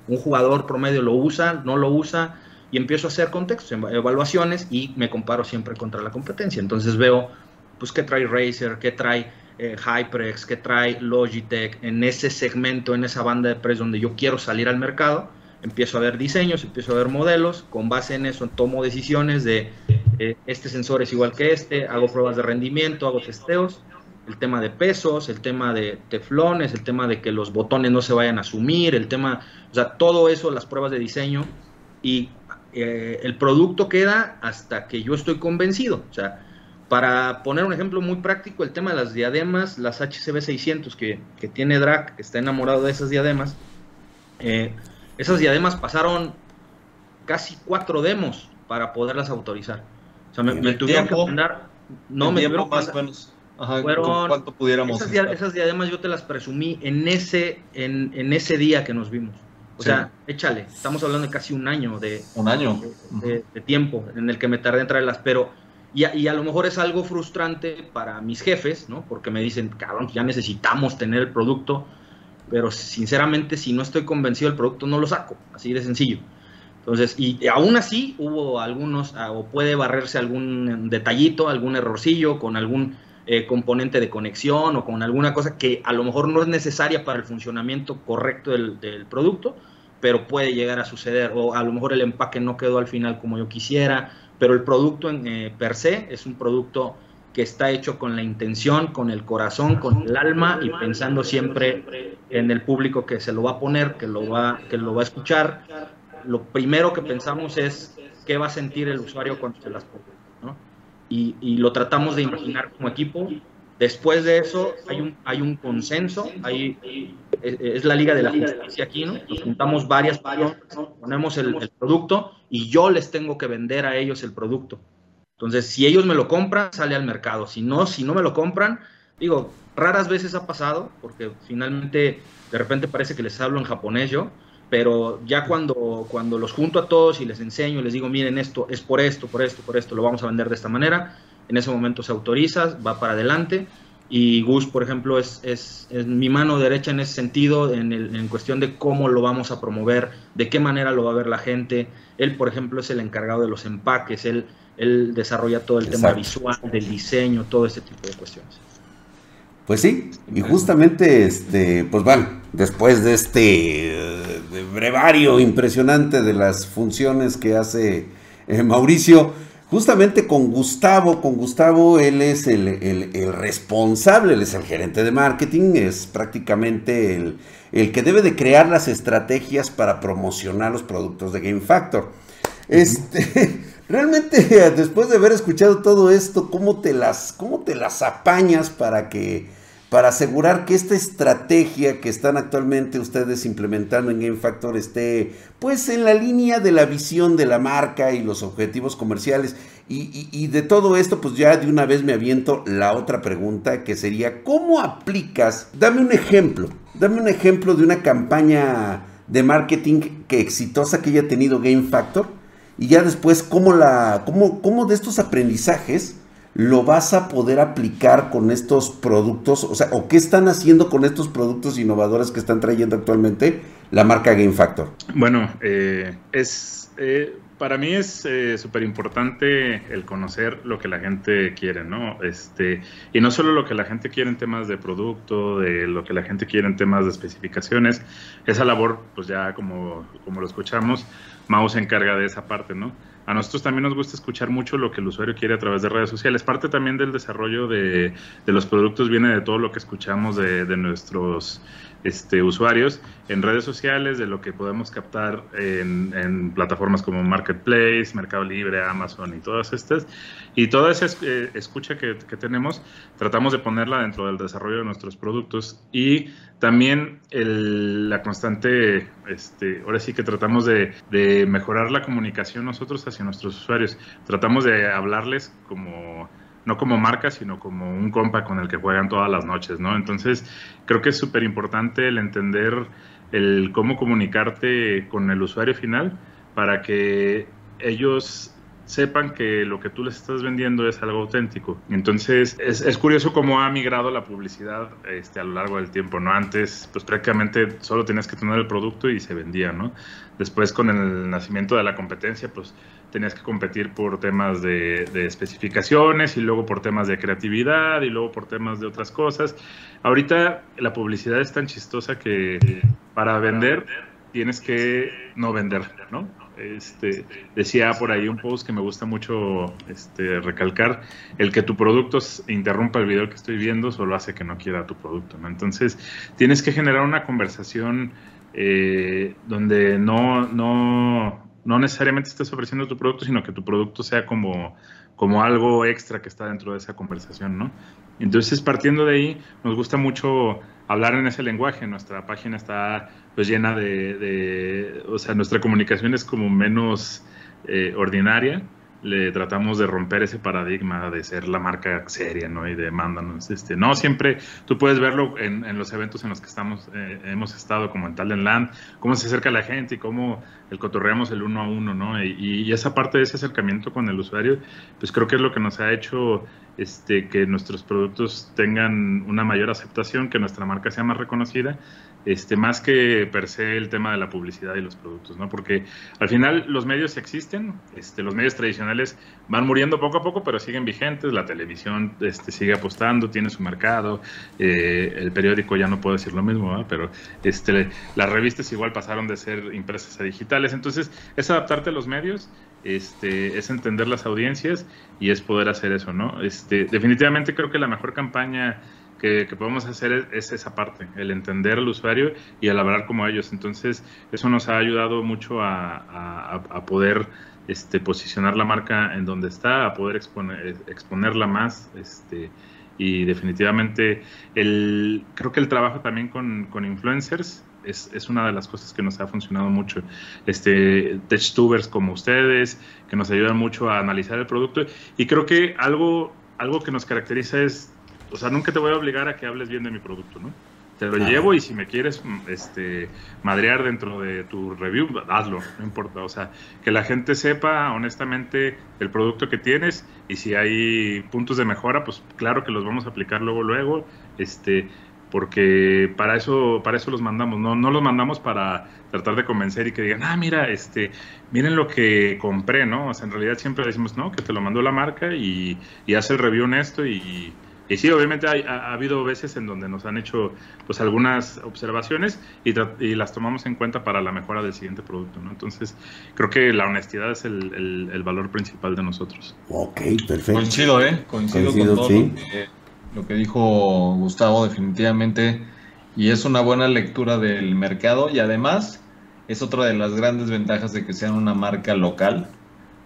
Un jugador promedio lo usa, no lo usa, y empiezo a hacer contextos, evaluaciones y me comparo siempre contra la competencia. Entonces veo, pues, qué trae Razer, qué trae eh, HyperX, que trae Logitech en ese segmento, en esa banda de precios donde yo quiero salir al mercado, empiezo a ver diseños, empiezo a ver modelos, con base en eso tomo decisiones de eh, este sensor es igual que este, hago pruebas de rendimiento, hago testeos, el tema de pesos, el tema de teflones, el tema de que los botones no se vayan a sumir, el tema, o sea, todo eso, las pruebas de diseño y eh, el producto queda hasta que yo estoy convencido, o sea, para poner un ejemplo muy práctico, el tema de las diademas, las HCB 600 que, tiene Drac, que está enamorado de esas diademas, eh, esas diademas pasaron casi cuatro demos para poderlas autorizar. O sea, me, tuvieron que mandar... No, me tuvieron más menos. Ajá, ¿Cuánto pudiéramos? Esas, diademas yo te las presumí en ese, en, ese día que nos vimos. O sea, échale, estamos hablando de casi un año de... Un año. De, de, tiempo en el que me tardé en traerlas, pero y a, lo mejor es algo frustrante para mis jefes, ¿no? Porque me dicen, cabrón, ya necesitamos tener el producto, pero sinceramente si no estoy convencido del producto no lo saco, así de sencillo. Entonces, y aún así hubo algunos, ah, o puede barrerse algún detallito, algún errorcillo con algún eh, componente de conexión o con alguna cosa que a lo mejor no es necesaria para el funcionamiento correcto del producto, pero puede llegar a suceder, o a lo mejor el empaque no quedó al final como yo quisiera, pero el producto en, eh, per se es un producto que está hecho con la intención, con el corazón, con el alma y pensando siempre en el público que se lo va a poner, que lo va, que lo va a escuchar. Lo primero que pensamos es qué va a sentir el usuario cuando se las ponga. ¿no? Y, y, lo tratamos de imaginar como equipo. Después de eso hay un, hay un consenso, hay es la Liga de la Justicia aquí, ¿no? Nos juntamos varias personas, ponemos el, producto y yo les tengo que vender a ellos el producto. Entonces, si ellos me lo compran, sale al mercado. Si no, si no me lo compran, digo, raras veces ha pasado, porque finalmente de repente parece que les hablo en japonés yo, pero ya cuando, cuando los junto a todos y les enseño, les digo, miren, esto es por esto, por esto, por esto, lo vamos a vender de esta manera, en ese momento se autoriza, va para adelante y Gus, por ejemplo, es, es, mi mano derecha en ese sentido, en, el, en, cuestión de cómo lo vamos a promover, de qué manera lo va a ver la gente. Él, por ejemplo, es el encargado de los empaques, él, él desarrolla todo el tema visual, del diseño, todo ese tipo de cuestiones. Pues sí, y justamente, este, pues bueno, después de este brevario impresionante de las funciones que hace eh, Mauricio, justamente con Gustavo, con Gustavo él es el, responsable, él es el gerente de marketing, es prácticamente el, que debe de crear las estrategias para promocionar los productos de Game Factor. Este, realmente después de haber escuchado todo esto, ¿cómo te las, cómo te las apañas para que para asegurar que esta estrategia que están actualmente ustedes implementando en Game Factor esté pues en la línea de la visión de la marca y los objetivos comerciales. Y, de todo esto, pues ya de una vez me aviento la otra pregunta que sería, ¿cómo aplicas? Dame un ejemplo, dame un ejemplo de una campaña de marketing que exitosa que haya tenido Game Factor y ya después cómo la, cómo, cómo de estos aprendizajes lo vas a poder aplicar con estos productos? O sea, ¿o qué están haciendo con estos productos innovadores que están trayendo actualmente la marca Game Factor? Bueno, eh, es... Eh, para mí es eh, súper importante el conocer lo que la gente quiere, ¿no? Este, y no solo lo que la gente quiere en temas de producto, de lo que la gente quiere en temas de especificaciones, esa labor, pues ya como, como lo escuchamos, Mau se encarga de esa parte, ¿no? A nosotros también nos gusta escuchar mucho lo que el usuario quiere a través de redes sociales. Parte también del desarrollo de, de los productos viene de todo lo que escuchamos de, de nuestros este, usuarios en redes sociales, de lo que podemos captar en, plataformas como Marketplace, Mercado Libre, Amazon y todas estas. Y toda esa eh, escucha que, tenemos, tratamos de ponerla dentro del desarrollo de nuestros productos y también la constante, este, ahora sí que tratamos de, de mejorar la comunicación nosotros hacia nuestros usuarios. Tratamos de hablarles como no como marca, sino como un compa con el que juegan todas las noches, ¿no? Entonces, creo que es súper importante el entender el cómo comunicarte con el usuario final para que ellos sepan que lo que tú les estás vendiendo es algo auténtico. Entonces, es, curioso cómo ha migrado la publicidad este, a lo largo del tiempo, ¿no? Antes, pues prácticamente solo tenías que tener el producto y se vendía, ¿no? Después, con el nacimiento de la competencia, pues tenías que competir por temas de, especificaciones y luego por temas de creatividad y luego por temas de otras cosas. Ahorita la publicidad es tan chistosa que para vender tienes que no vender, ¿no? Este, decía por ahí un post que me gusta mucho este, recalcar, el que tu producto interrumpa el video que estoy viendo solo hace que no quiera tu producto, ¿no? Entonces tienes que generar una conversación eh, donde no, no, no necesariamente estés ofreciendo tu producto, sino que tu producto sea como, como algo extra que está dentro de esa conversación, ¿no? Entonces, partiendo de ahí, nos gusta mucho hablar en ese lenguaje. Nuestra página está pues llena de, o sea, nuestra comunicación es como menos eh, ordinaria le tratamos de romper ese paradigma de ser la marca seria, ¿no? Y de mándanos, este, no, siempre tú puedes verlo en, en los eventos en los que estamos, eh, hemos estado, como en Talent Land, cómo se acerca la gente y cómo el cotorreamos el uno a uno, ¿no? Y, y, esa parte de ese acercamiento con el usuario, pues creo que es lo que nos ha hecho este, que nuestros productos tengan una mayor aceptación, que nuestra marca sea más reconocida este, más que per se el tema de la publicidad y los productos, ¿no? Porque al final los medios existen, este, los medios tradicionales van muriendo poco a poco, pero siguen vigentes, la televisión este, sigue apostando, tiene su mercado, eh, el periódico ya no puedo decir lo mismo, pero este, las revistas igual pasaron de ser impresas a digitales, entonces es adaptarte a los medios, este, es entender las audiencias y es poder hacer eso, ¿no? Este, definitivamente creo que la mejor campaña que, podemos hacer es, esa parte, el entender al usuario y el hablar como ellos. Entonces, eso nos ha ayudado mucho a, poder este, posicionar la marca en donde está, a poder exponer, exponerla más. Este, y definitivamente, el, creo que el trabajo también con, influencers es, es, una de las cosas que nos ha funcionado mucho. Este, TechTubers como ustedes, que nos ayudan mucho a analizar el producto. Y creo que algo, algo que nos caracteriza es o sea, nunca te voy a obligar a que hables bien de mi producto, ¿no? Te lo llevo y si me quieres este, madrear dentro de tu review, hazlo, no importa. O sea, que la gente sepa honestamente el producto que tienes y si hay puntos de mejora, pues claro que los vamos a aplicar luego, luego, este, porque para eso, para eso los mandamos, no, no los mandamos para tratar de convencer y que digan, ah, mira, este, miren lo que compré, ¿no? O sea, en realidad siempre decimos, no, que te lo mandó la marca y, y hace el review honesto y y sí, obviamente ha, habido veces en donde nos han hecho pues algunas observaciones y, las tomamos en cuenta para la mejora del siguiente producto, ¿no? Entonces, creo que la honestidad es el, valor principal de nosotros. Ok, perfecto. Coincido, ¿eh? Coincido, con todo lo, que, dijo Gustavo definitivamente y es una buena lectura del mercado y además es otra de las grandes ventajas de que sean una marca local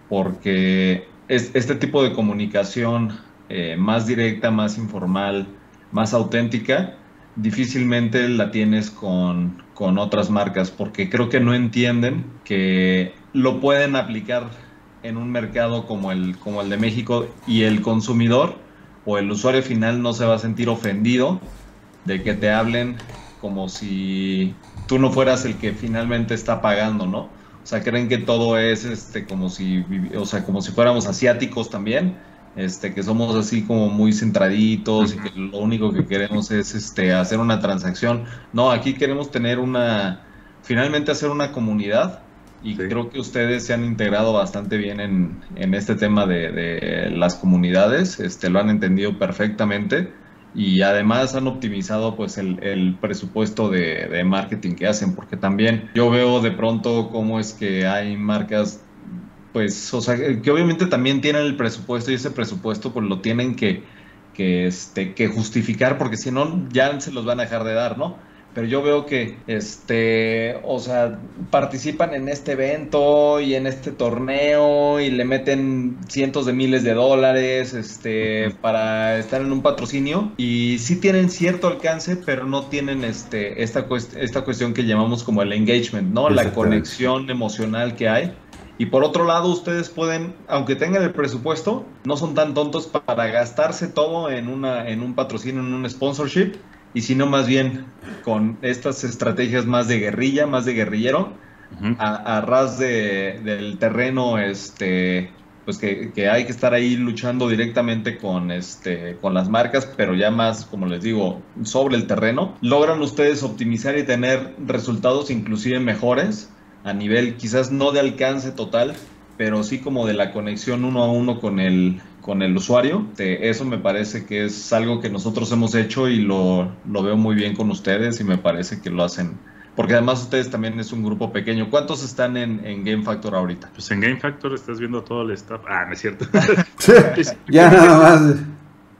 porque es, este tipo de comunicación eh, más directa, más informal, más auténtica, difícilmente la tienes con, con otras marcas, porque creo que no entienden que lo pueden aplicar en un mercado como el, como el de México y el consumidor o el usuario final no se va a sentir ofendido de que te hablen como si tú no fueras el que finalmente está pagando, ¿no? O sea, creen que todo es este como si o sea, como si fuéramos asiáticos también, este que somos así como muy centraditos y que lo único que queremos es este hacer una transacción. No, aquí queremos tener una finalmente hacer una comunidad y creo que ustedes se han integrado bastante bien en, en este tema de, de, las comunidades, este, lo han entendido perfectamente y además han optimizado pues el, el presupuesto de, de, marketing que hacen, porque también yo veo de pronto cómo es que hay marcas, pues, o sea, que obviamente también tienen el presupuesto y ese presupuesto pues lo tienen que, que, este, que justificar, porque si no ya se los van a dejar de dar, ¿no? pero yo veo que, este, o sea, participan en este evento y en este torneo y le meten cientos de miles de dólares, este, para estar en un patrocinio y sí tienen cierto alcance, pero no tienen, este, esta, esta cuestión que llamamos como el engagement, ¿no? La conexión emocional que hay. Y por otro lado, ustedes pueden, aunque tengan el presupuesto, no son tan tontos para gastarse todo en, una, en un patrocinio, en un sponsorship y sino más bien con estas estrategias más de guerrilla, más de guerrillero, a, ras de, del terreno, este, pues que, que, hay que estar ahí luchando directamente con, este, con las marcas, pero ya más, como les digo, sobre el terreno, logran ustedes optimizar y tener resultados inclusive mejores a nivel quizás no de alcance total, pero sí como de la conexión uno a uno con el, con el usuario. Eso me parece que es algo que nosotros hemos hecho y lo, lo, veo muy bien con ustedes y me parece que lo hacen. Porque además ustedes también es un grupo pequeño. ¿Cuántos están en, en Game Factor ahorita? Pues en Game Factor estás viendo todo el staff. Ah, no es cierto. ya nada más.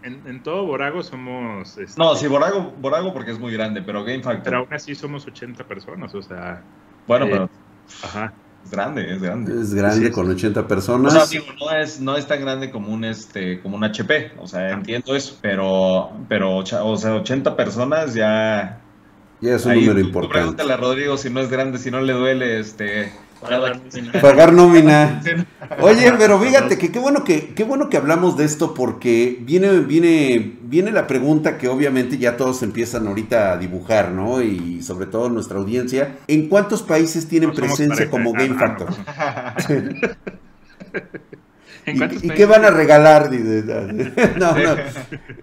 En, en, todo Borago somos... Este... No, sí, Borago, Borago porque es muy grande, pero Game Factor... Pero aún así somos 80 personas, o sea... Bueno, eh, pero... Ajá. Es grande, es grande. Es grande sí, con 80 personas. O sea, digo, no es, no es tan grande como un este, como un HP, o sea, entiendo eso, pero, pero o sea, 80 personas ya. Ya es un número importante. Pregúntale a Rodrigo si no es grande, si no le duele, este, Pagar nómina. Oye, pero fíjate que qué bueno que qué bueno que hablamos de esto porque viene viene viene la pregunta que obviamente ya todos empiezan ahorita a dibujar, ¿no? Y sobre todo nuestra audiencia, ¿en cuántos países tienen no presencia como Game Factor? ¿Y, ¿Y qué van a regalar? no, no.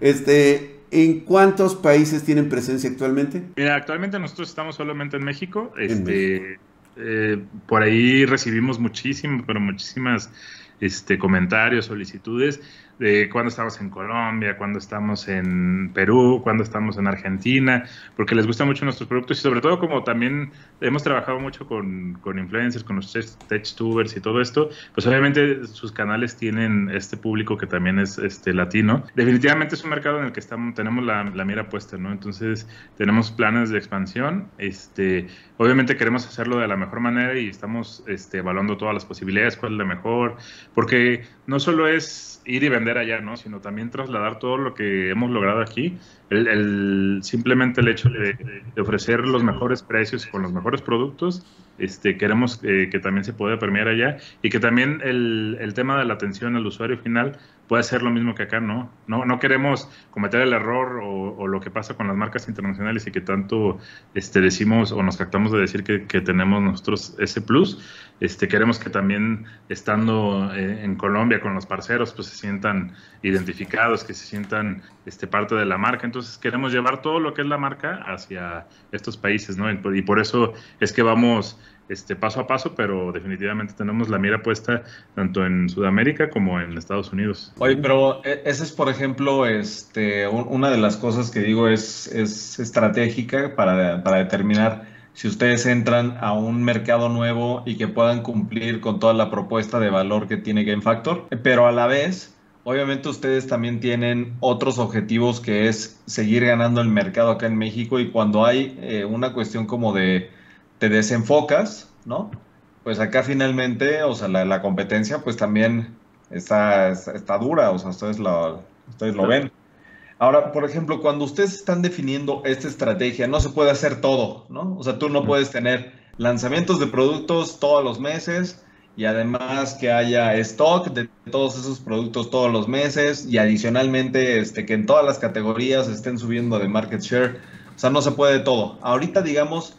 Este, ¿En cuántos países tienen presencia actualmente? Mira, actualmente nosotros estamos solamente en México. Este, eh, por ahí recibimos muchísimo, pero muchísimas este, comentarios, solicitudes de cuando estamos en Colombia, cuando estamos en Perú, cuando estamos en Argentina, porque les gustan mucho nuestros productos y sobre todo como también hemos trabajado mucho con, con influencers, con los tech-tubers y todo esto, pues obviamente sus canales tienen este público que también es este latino. Definitivamente es un mercado en el que estamos, tenemos la, la mira puesta, ¿no? Entonces tenemos planes de expansión, este, obviamente queremos hacerlo de la mejor manera y estamos este, evaluando todas las posibilidades, cuál es la mejor, porque no solo es ir y vender allá, ¿no? Sino también trasladar todo lo que hemos logrado aquí. El, simplemente el hecho de, ofrecer los mejores precios con los mejores productos, este, queremos eh, que también se pueda permear allá y que también el, el tema de la atención al usuario final puede ser lo mismo que acá, ¿no? No, no queremos cometer el error o, lo que pasa con las marcas internacionales y que tanto este, decimos o nos captamos de decir que, que tenemos nosotros ese plus. Este, queremos que también estando eh, en Colombia con los parceros, pues se sientan identificados, que se sientan este, parte de la marca. Entonces queremos llevar todo lo que es la marca hacia estos países, ¿no? Y por eso es que vamos este, paso a paso, pero definitivamente tenemos la mira puesta tanto en Sudamérica como en Estados Unidos. Oye, pero e, esa es, por ejemplo, este, una de las cosas que digo es, es estratégica para, para determinar si ustedes entran a un mercado nuevo y que puedan cumplir con toda la propuesta de valor que tiene Game Factor, pero a la vez... Obviamente ustedes también tienen otros objetivos que es seguir ganando el mercado acá en México y cuando hay eh, una cuestión como de te desenfocas, ¿no? Pues acá finalmente, o sea, la, la competencia pues también está, está, está, dura, o sea, ustedes lo, ustedes lo ven. Ahora, por ejemplo, cuando ustedes están definiendo esta estrategia, no se puede hacer todo, ¿no? O sea, tú no puedes tener lanzamientos de productos todos los meses y además que haya stock de todos esos productos todos los meses y adicionalmente este, que en todas las categorías estén subiendo de market share. O sea, no se puede todo. Ahorita, digamos,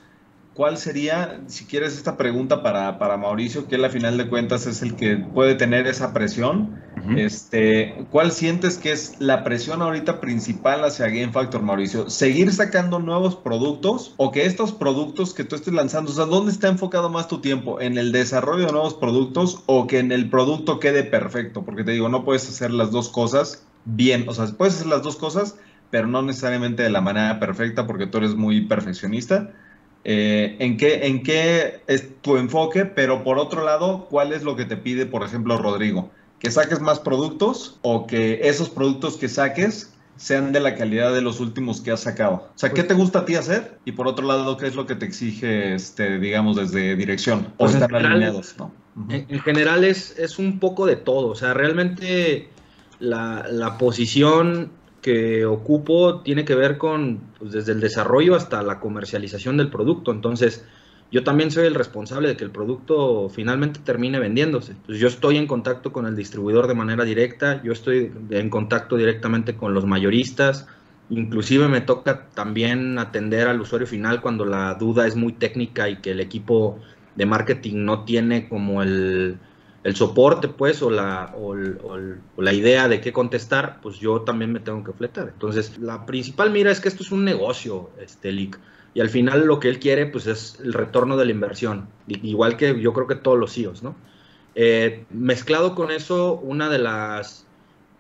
¿cuál sería, si quieres, esta pregunta para, para, Mauricio, que él a final de cuentas es el que puede tener esa presión? este, ¿Cuál sientes que es la presión ahorita principal hacia Game Factor, Mauricio? ¿Seguir sacando nuevos productos o que estos productos que tú estés lanzando, o sea, ¿dónde está enfocado más tu tiempo? ¿En el desarrollo de nuevos productos o que en el producto quede perfecto? Porque te digo, no puedes hacer las dos cosas bien, o sea, puedes hacer las dos cosas, pero no necesariamente de la manera perfecta porque tú eres muy perfeccionista. Eh, ¿en, qué, ¿En qué es tu enfoque? Pero por otro lado, ¿cuál es lo que te pide, por ejemplo, Rodrigo? ¿Que saques más productos o que esos productos que saques sean de la calidad de los últimos que has sacado? O sea, ¿qué pues te gusta a ti hacer? Y por otro lado, ¿qué es lo que te exige, este, digamos, desde dirección? O pues estar alineados, ¿no? En, general es, es un poco de todo. O sea, realmente la, la posición que ocupo tiene que ver con pues, desde el desarrollo hasta la comercialización del producto. Entonces, yo también soy el responsable de que el producto finalmente termine vendiéndose. Pues yo estoy en contacto con el distribuidor de manera directa, yo estoy en contacto directamente con los mayoristas, inclusive me toca también atender al usuario final cuando la duda es muy técnica y que el equipo de marketing no tiene como el, el soporte, pues, o la, o, la idea de qué contestar, pues yo también me tengo que fletar. Entonces, la principal mira es que esto es un negocio, este leak. Y al final lo que él quiere, pues, es el retorno de la inversión. Igual que yo creo que todos los CEOs, ¿no? Eh, mezclado con eso, una de las,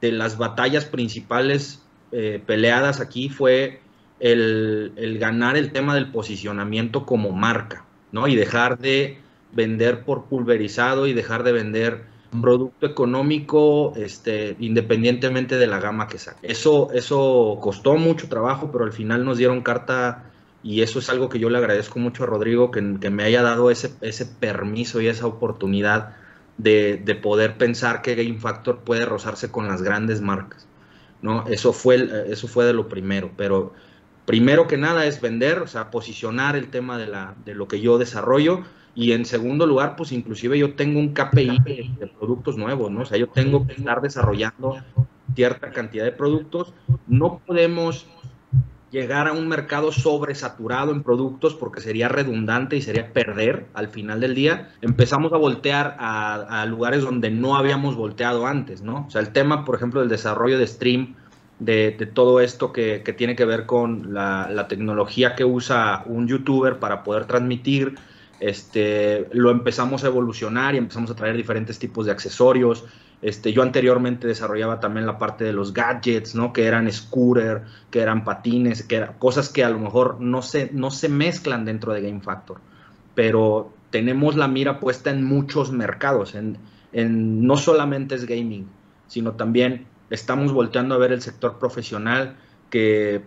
de las batallas principales eh, peleadas aquí fue el, el ganar el tema del posicionamiento como marca, ¿no? Y dejar de vender por pulverizado y dejar de vender un producto económico este, independientemente de la gama que saque. Eso, eso costó mucho trabajo, pero al final nos dieron carta y eso es algo que yo le agradezco mucho a Rodrigo, que, me haya dado ese, ese permiso y esa oportunidad de, de, poder pensar que Game Factor puede rozarse con las grandes marcas. ¿no? Eso, fue, eso fue de lo primero, pero primero que nada es vender, o sea, posicionar el tema de, la, de lo que yo desarrollo y en segundo lugar, pues inclusive yo tengo un KPI de, productos nuevos, ¿no? O sea, yo tengo que estar desarrollando cierta cantidad de productos. No podemos llegar a un mercado sobresaturado en productos porque sería redundante y sería perder al final del día. Empezamos a voltear a, lugares donde no habíamos volteado antes, ¿no? O sea, el tema, por ejemplo, del desarrollo de stream, de, todo esto que, tiene que ver con la, tecnología que usa un youtuber para poder transmitir, este, lo empezamos a evolucionar y empezamos a traer diferentes tipos de accesorios. Este, yo anteriormente desarrollaba también la parte de los gadgets, ¿no? Que eran scooter, que eran patines, que eran cosas que a lo mejor no se, mezclan dentro de Game Factor. Pero tenemos la mira puesta en muchos mercados. En, no solamente es gaming, sino también estamos volteando a ver el sector profesional que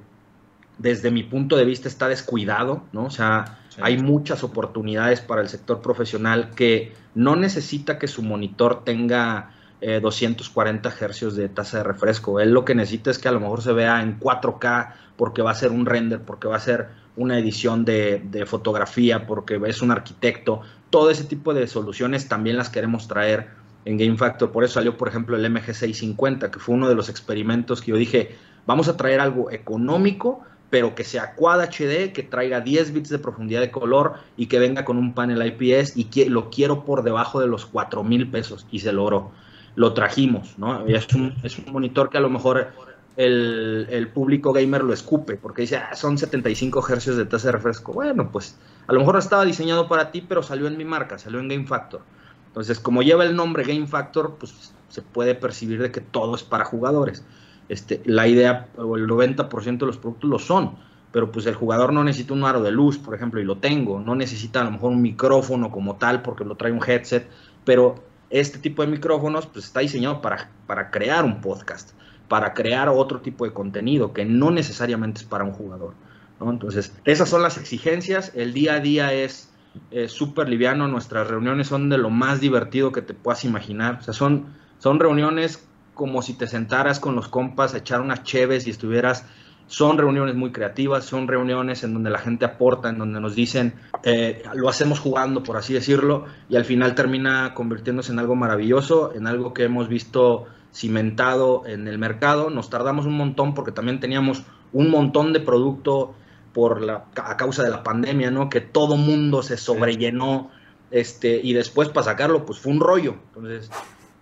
desde mi punto de vista está descuidado, ¿no? O sea, hay muchas oportunidades para el sector profesional que no necesita que su monitor tenga 240 eh, hercios de tasa de refresco. Él lo que necesita es que a lo mejor se vea en 4K porque va a ser un render, porque va a ser una edición de, de fotografía, porque es un arquitecto. Todo ese tipo de soluciones también las queremos traer en Game Factor. Por eso salió, por ejemplo, el MG650, que fue uno de los experimentos que yo dije, vamos a traer algo económico, pero que sea Quad HD, que traiga 10 bits de profundidad de color y que venga con un panel IPS y que lo quiero por debajo de los 4 mil pesos y se logró. Lo trajimos, ¿no? Es un, monitor que a lo mejor el, el, público gamer lo escupe porque dice, ah, son 75 Hz de tasa de refresco. Bueno, pues a lo mejor no estaba diseñado para ti, pero salió en mi marca, salió en Game Factor. Entonces, como lleva el nombre Game Factor, pues se puede percibir de que todo es para jugadores. Este, la idea, o el 90% de los productos lo son, pero pues el jugador no necesita un aro de luz, por ejemplo, y lo tengo, no necesita a lo mejor un micrófono como tal porque lo trae un headset, pero este tipo de micrófonos pues está diseñado para, para crear un podcast, para crear otro tipo de contenido que no necesariamente es para un jugador. Entonces, esas son las exigencias, el día a día es súper liviano, nuestras reuniones son de lo más divertido que te puedas imaginar, o sea, son, son reuniones como si te sentaras con los compas a echar unas cheves y estuvieras son reuniones muy creativas, son reuniones en donde la gente aporta, en donde nos dicen, eh, lo hacemos jugando, por así decirlo, y al final termina convirtiéndose en algo maravilloso, en algo que hemos visto cimentado en el mercado. Nos tardamos un montón porque también teníamos un montón de producto por la, a causa de la pandemia, ¿no? Que todo mundo se sobrellenó, este, y después para sacarlo, pues fue un rollo. Entonces,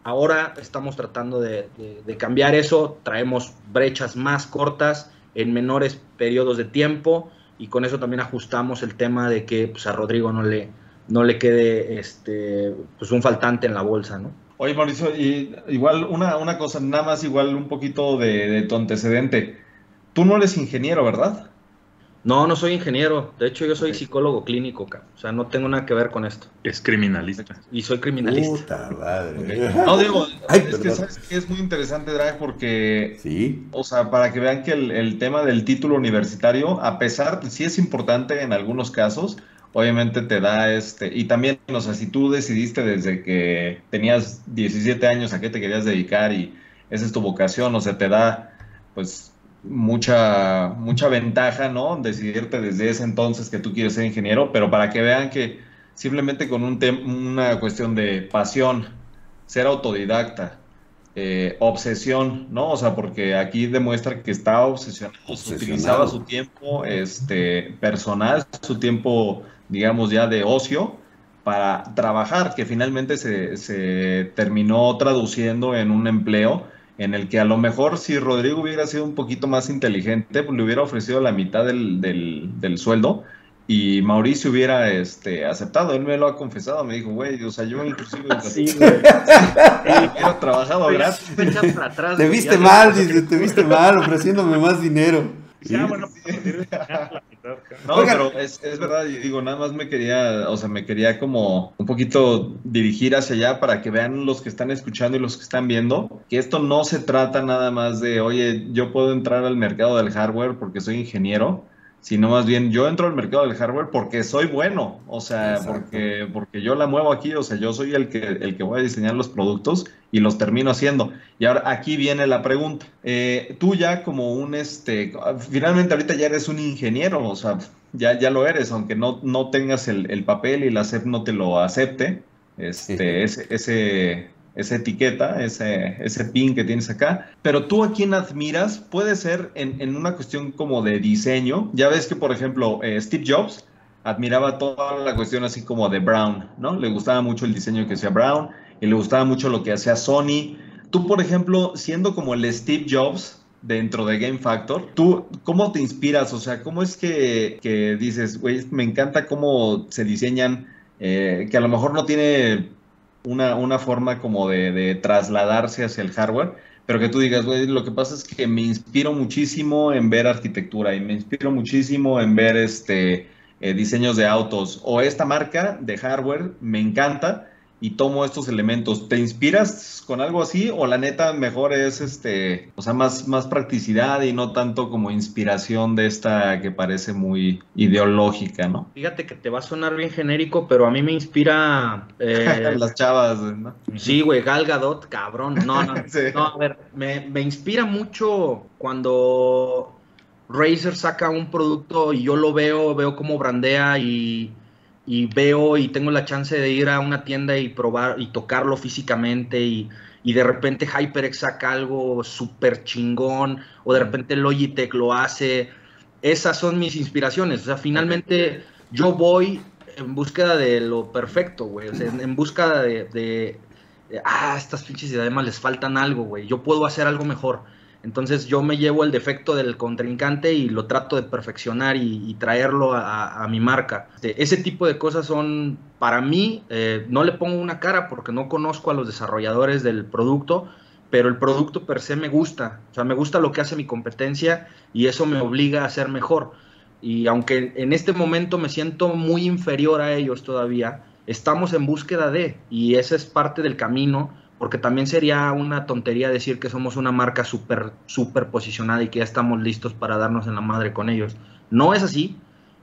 ahora estamos tratando de cambiar eso, traemos brechas más cortas, en menores periodos de tiempo y con eso también ajustamos el tema de que pues, a Rodrigo no le, no le quede este, pues, un faltante en la bolsa, ¿no? Oye, Mauricio, y igual una, una cosa, nada más igual un poquito de, de tu antecedente. Tú no eres ingeniero, ¿verdad? No, no soy ingeniero. De hecho, yo soy psicólogo clínico, o sea, no tengo nada que ver con esto. Es criminalista. Y soy criminalista. Puta madre. No, digo, es que sabes que es muy interesante, Drag, porque, sí. o sea, para que vean que el, el, tema del título universitario, a pesar de sí es importante en algunos casos, obviamente te da este, y también, o sea, si tú decidiste desde que tenías 17 años a qué te querías dedicar y esa es tu vocación, o sea, te da, pues, mucha, mucha ventaja, ¿no? Decidirte desde ese entonces que tú quieres ser ingeniero, pero para que vean que simplemente con un una cuestión de pasión, ser autodidacta, eh, obsesión, ¿no? O sea, porque aquí demuestra que estaba obsesionado, utilizaba su tiempo este, personal, su tiempo, digamos, ya de ocio para trabajar, que finalmente se, se terminó traduciendo en un empleo en el que a lo mejor si Rodrigo hubiera sido un poquito más inteligente, pues le hubiera ofrecido la mitad del, del, sueldo y Mauricio hubiera este, aceptado. Él me lo ha confesado, me dijo, güey, o sea, yo inclusive sí, hubiera trabajado gratis. te viste mal, dice, te viste mal ofreciéndome más dinero. Ya, bueno, no, pero es, es verdad, digo, nada más me quería, o sea, me quería como un poquito dirigir hacia allá para que vean los que están escuchando y los que están viendo, que esto no se trata nada más de, oye, yo puedo entrar al mercado del hardware porque soy ingeniero, sino más bien yo entro al mercado del hardware porque soy bueno, o sea, porque, porque yo la muevo aquí, o sea, yo soy el que, el que voy a diseñar los productos y los termino haciendo. Y ahora aquí viene la pregunta, eh, tú ya como un, este, finalmente ahorita ya eres un ingeniero, o sea, ya, ya lo eres, aunque no, no tengas el, el papel y la SEP no te lo acepte, este, ese, ese esa etiqueta, ese, ese pin que tienes acá. Pero tú a quién admiras puede ser en, una cuestión como de diseño. Ya ves que, por ejemplo, eh, Steve Jobs admiraba toda la cuestión así como de Brown, ¿no? Le gustaba mucho el diseño que hacía Brown y le gustaba mucho lo que hacía Sony. Tú, por ejemplo, siendo como el Steve Jobs dentro de Game Factor, ¿tú cómo te inspiras? O sea, ¿cómo es que, que dices, güey, me encanta cómo se diseñan, eh, que a lo mejor no tiene una, una forma como de, trasladarse hacia el hardware, pero que tú digas, güey, lo que pasa es que me inspiro muchísimo en ver arquitectura y me inspiro muchísimo en ver este, eh, diseños de autos o esta marca de hardware me encanta y tomo estos elementos. ¿Te inspiras con algo así o la neta mejor es este, o sea, más, más practicidad y no tanto como inspiración de esta que parece muy ideológica, ¿no? Fíjate que te va a sonar bien genérico, pero a mí me inspira... Eh, Las chavas, ¿no? Sí, güey, Gal Gadot, cabrón. No, no, no a ver, me, me inspira mucho cuando Razer saca un producto y yo lo veo, veo cómo brandea y y veo y tengo la chance de ir a una tienda y probar y tocarlo físicamente y, de repente HyperX saca algo súper chingón o de repente Logitech lo hace. Esas son mis inspiraciones. O sea, finalmente yo voy en búsqueda de lo perfecto, güey. O sea, en, búsqueda de, de, de, ah, estas pinches y además les faltan algo, güey. Yo puedo hacer algo mejor. Entonces yo me llevo el defecto del contrincante y lo trato de perfeccionar y, traerlo a, mi marca. Este, ese tipo de cosas son, para mí, eh, no le pongo una cara porque no conozco a los desarrolladores del producto, pero el producto per se me gusta. O sea, me gusta lo que hace mi competencia y eso me obliga a ser mejor. Y aunque en este momento me siento muy inferior a ellos todavía, estamos en búsqueda de, y ese es parte del camino porque también sería una tontería decir que somos una marca súper, súper posicionada y que ya estamos listos para darnos en la madre con ellos. No es así,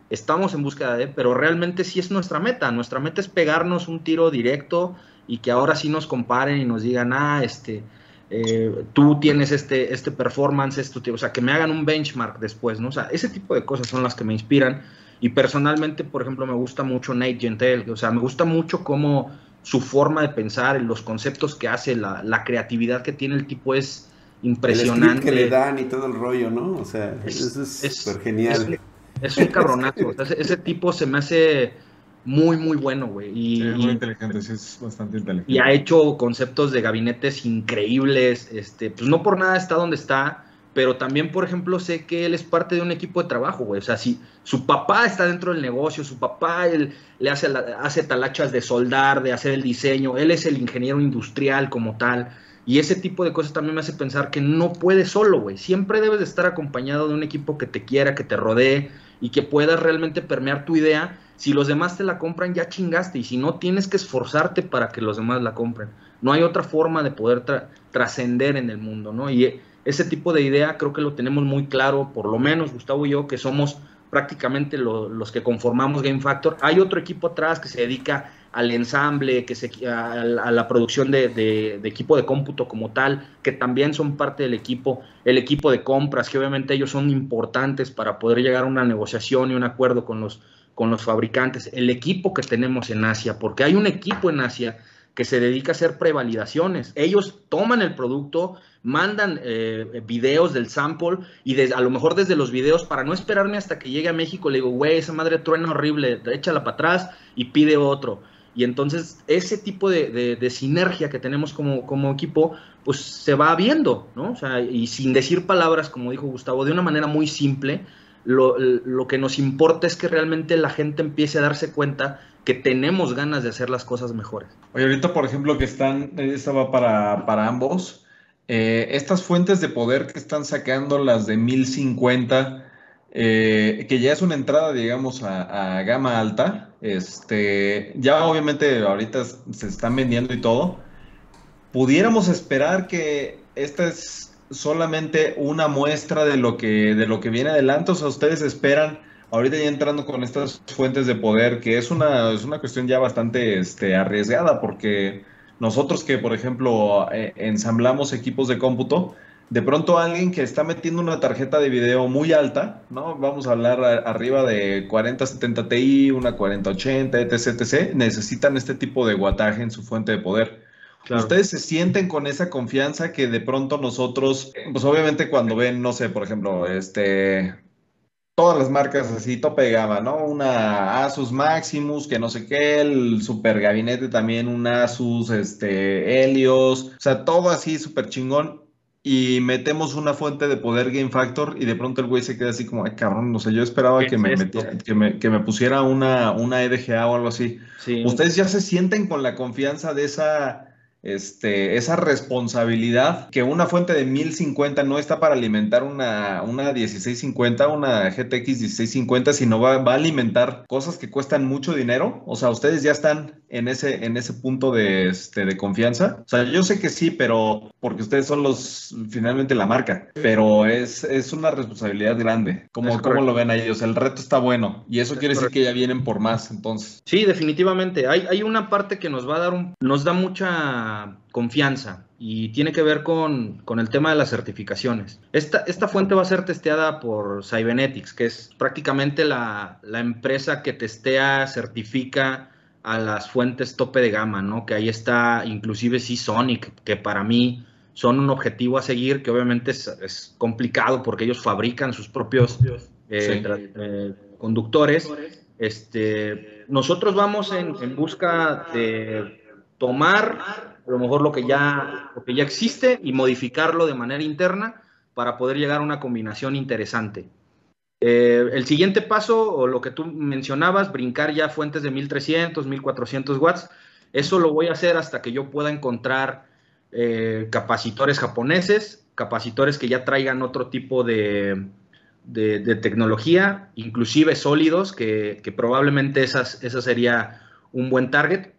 estamos en búsqueda de, pero realmente sí es nuestra meta. Nuestra meta es pegarnos un tiro directo y que ahora sí nos comparen y nos digan, ah, este, eh, tú tienes este, este performance, esto, o sea, que me hagan un benchmark después, ¿no? O sea, ese tipo de cosas son las que me inspiran. Y personalmente, por ejemplo, me gusta mucho Nate Gentel, o sea, me gusta mucho cómo su forma de pensar, los conceptos que hace, la, la creatividad que tiene el tipo es impresionante. El que le dan y todo el rollo, ¿no? O sea, es, eso es súper genial. Es, un cabronazo. ese, tipo se me hace muy, muy bueno, güey. Y, muy inteligente, sí, es bastante inteligente. Y ha hecho conceptos de gabinetes increíbles. Este, pues no por nada está donde está, pero también, por ejemplo, sé que él es parte de un equipo de trabajo, güey. O sea, si su papá está dentro del negocio, su papá él, le hace, hace talachas de soldar, de hacer el diseño, él es el ingeniero industrial como tal. Y ese tipo de cosas también me hace pensar que no puedes solo, güey. Siempre debes de estar acompañado de un equipo que te quiera, que te rodee y que puedas realmente permear tu idea. Si los demás te la compran, ya chingaste. Y si no, tienes que esforzarte para que los demás la compren. No hay otra forma de poder trascender en el mundo, ¿no? Y ese tipo de idea creo que lo tenemos muy claro, por lo menos Gustavo y yo, que somos prácticamente los que conformamos Game Factor. Hay otro equipo atrás que se dedica al ensamble, que se, a, la producción de, equipo de cómputo como tal, que también son parte del equipo, el equipo de compras, que obviamente ellos son importantes para poder llegar a una negociación y un acuerdo con los, con los fabricantes, el equipo que tenemos en Asia, porque hay un equipo en Asia que se dedica a hacer prevalidaciones. Ellos toman el producto, mandan eh, videos del sample y a lo mejor desde los videos, para no esperarme hasta que llegue a México, le digo, güey, esa madre truena horrible, échala para atrás y pide otro. Y entonces ese tipo de, sinergia que tenemos como, como, equipo, pues se va viendo, ¿no? O sea, y sin decir palabras, como dijo Gustavo, de una manera muy simple, lo, lo, que nos importa es que realmente la gente empiece a darse cuenta que tenemos ganas de hacer las cosas mejores. Oye, ahorita, por ejemplo, que están, esta va para, para ambos, eh, estas fuentes de poder que están sacando, las de 1050, eh, que ya es una entrada, digamos, a, gama alta. Este, ya obviamente ahorita se están vendiendo y todo. Pudiéramos esperar que esta es solamente una muestra de lo que, de lo que viene adelante. O sea, ustedes esperan, ahorita ya entrando con estas fuentes de poder, que es una, es una cuestión ya bastante este, arriesgada, porque nosotros que, por ejemplo, eh, ensamblamos equipos de cómputo, de pronto alguien que está metiendo una tarjeta de video muy alta, ¿no? Vamos a hablar arriba de 4070 Ti, una 4080, etc, etc, necesitan este tipo de guataje en su fuente de poder. Ustedes se sienten con esa confianza que de pronto nosotros, pues obviamente cuando ven, no sé, por ejemplo, este, todas las marcas así, tope de gama, ¿no? Una Asus Maximus, que no sé qué, el super gabinete también, un Asus, este, Helios, o sea, todo así súper chingón y metemos una fuente de poder Game Factor y de pronto el güey se queda así como, ay cabrón, no sé, yo esperaba que me, que me, que me pusiera una, una EDGA o algo así. Ustedes ya se sienten con la confianza de esa este, esa responsabilidad que una fuente de 1050 no está para alimentar una, una 1650, una GTX 1650, sino va, va, a alimentar cosas que cuestan mucho dinero. O sea, ustedes ya están en ese, en ese punto de, este, de confianza. O sea, yo sé que sí, pero porque ustedes son los, finalmente la marca, pero es, es una responsabilidad grande. ¿Cómo, ¿Cómo, lo ven ahí? O sea, el reto está bueno y eso quiere decir que ya vienen por más, entonces. Sí, definitivamente. Hay, hay una parte que nos va a dar un, nos da mucha confianza y tiene que ver con, el tema de las certificaciones. Esta, esta, fuente va a ser testeada por Cybernetics, que es prácticamente la, empresa que testea, certifica a las fuentes tope de gama, ¿no? Que ahí está inclusive Sonic que para mí son un objetivo a seguir, que obviamente es, complicado porque ellos fabrican sus propios eh, eh, conductores. Este, nosotros vamos en, en busca de tomar a lo mejor lo que ya, lo que ya existe y modificarlo de manera interna para poder llegar a una combinación interesante. Eh, el siguiente paso, o lo que tú mencionabas, brincar ya fuentes de 1300, 1400 watts, eso lo voy a hacer hasta que yo pueda encontrar eh, capacitores japoneses, capacitores que ya traigan otro tipo de, de, tecnología, inclusive sólidos, que, que probablemente esas, esa sería un buen target.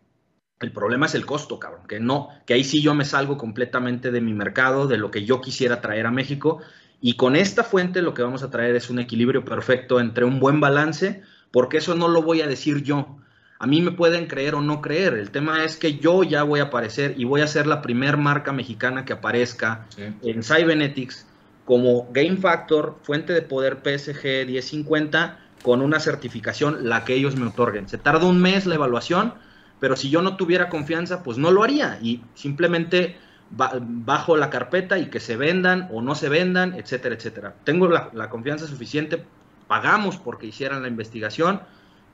El problema es el costo, cabrón, que no, que ahí sí yo me salgo completamente de mi mercado, de lo que yo quisiera traer a México. Y con esta fuente lo que vamos a traer es un equilibrio perfecto entre un buen balance, porque eso no lo voy a decir yo. a mí me pueden creer o no creer. El tema es que yo ya voy a aparecer y voy a ser la primer marca mexicana que aparezca en Cybernetics como Game Factor, fuente de poder PSG 1050 con una certificación, la que ellos me otorguen. Se tarda un mes la evaluación, pero si yo no tuviera confianza, pues no lo haría y simplemente bajo la carpeta y que se vendan o no se vendan, etcétera, etcétera. Tengo la, confianza suficiente, pagamos porque hicieran la investigación,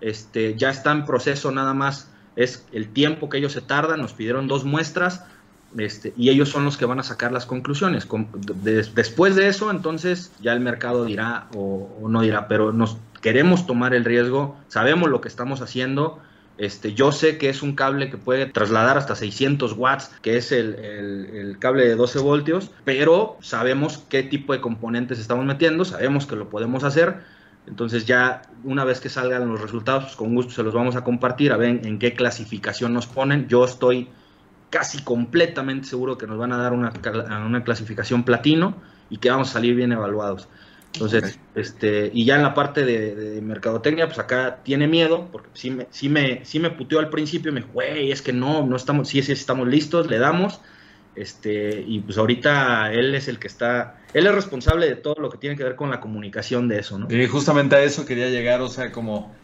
este, ya está en proceso nada más, es el tiempo que ellos se tardan, nos pidieron dos muestras, este, y ellos son los que van a sacar las conclusiones. después de eso, entonces ya el mercado dirá o, no dirá, pero nos queremos tomar el riesgo, sabemos lo que estamos haciendo. Este, yo sé que es un cable que puede trasladar hasta 600 watts, que es el, cable de 12 voltios, pero sabemos qué tipo de componentes estamos metiendo, sabemos que lo podemos hacer. Entonces ya una vez que salgan los resultados, pues con gusto se los vamos a compartir, a ver en qué clasificación nos ponen. Yo estoy casi completamente seguro que nos van a dar una, una clasificación platino y que vamos a salir bien evaluados. Entonces, este, y ya en la parte de, mercadotecnia, pues acá tiene miedo, porque sí me, sí me, sí me puteó al principio, me dijo, güey, es que no, no estamos, sí, sí estamos listos, le damos, este, y pues ahorita él es el que está, él es responsable de todo lo que tiene que ver con la comunicación de eso, ¿no? Y justamente a eso quería llegar, o sea, como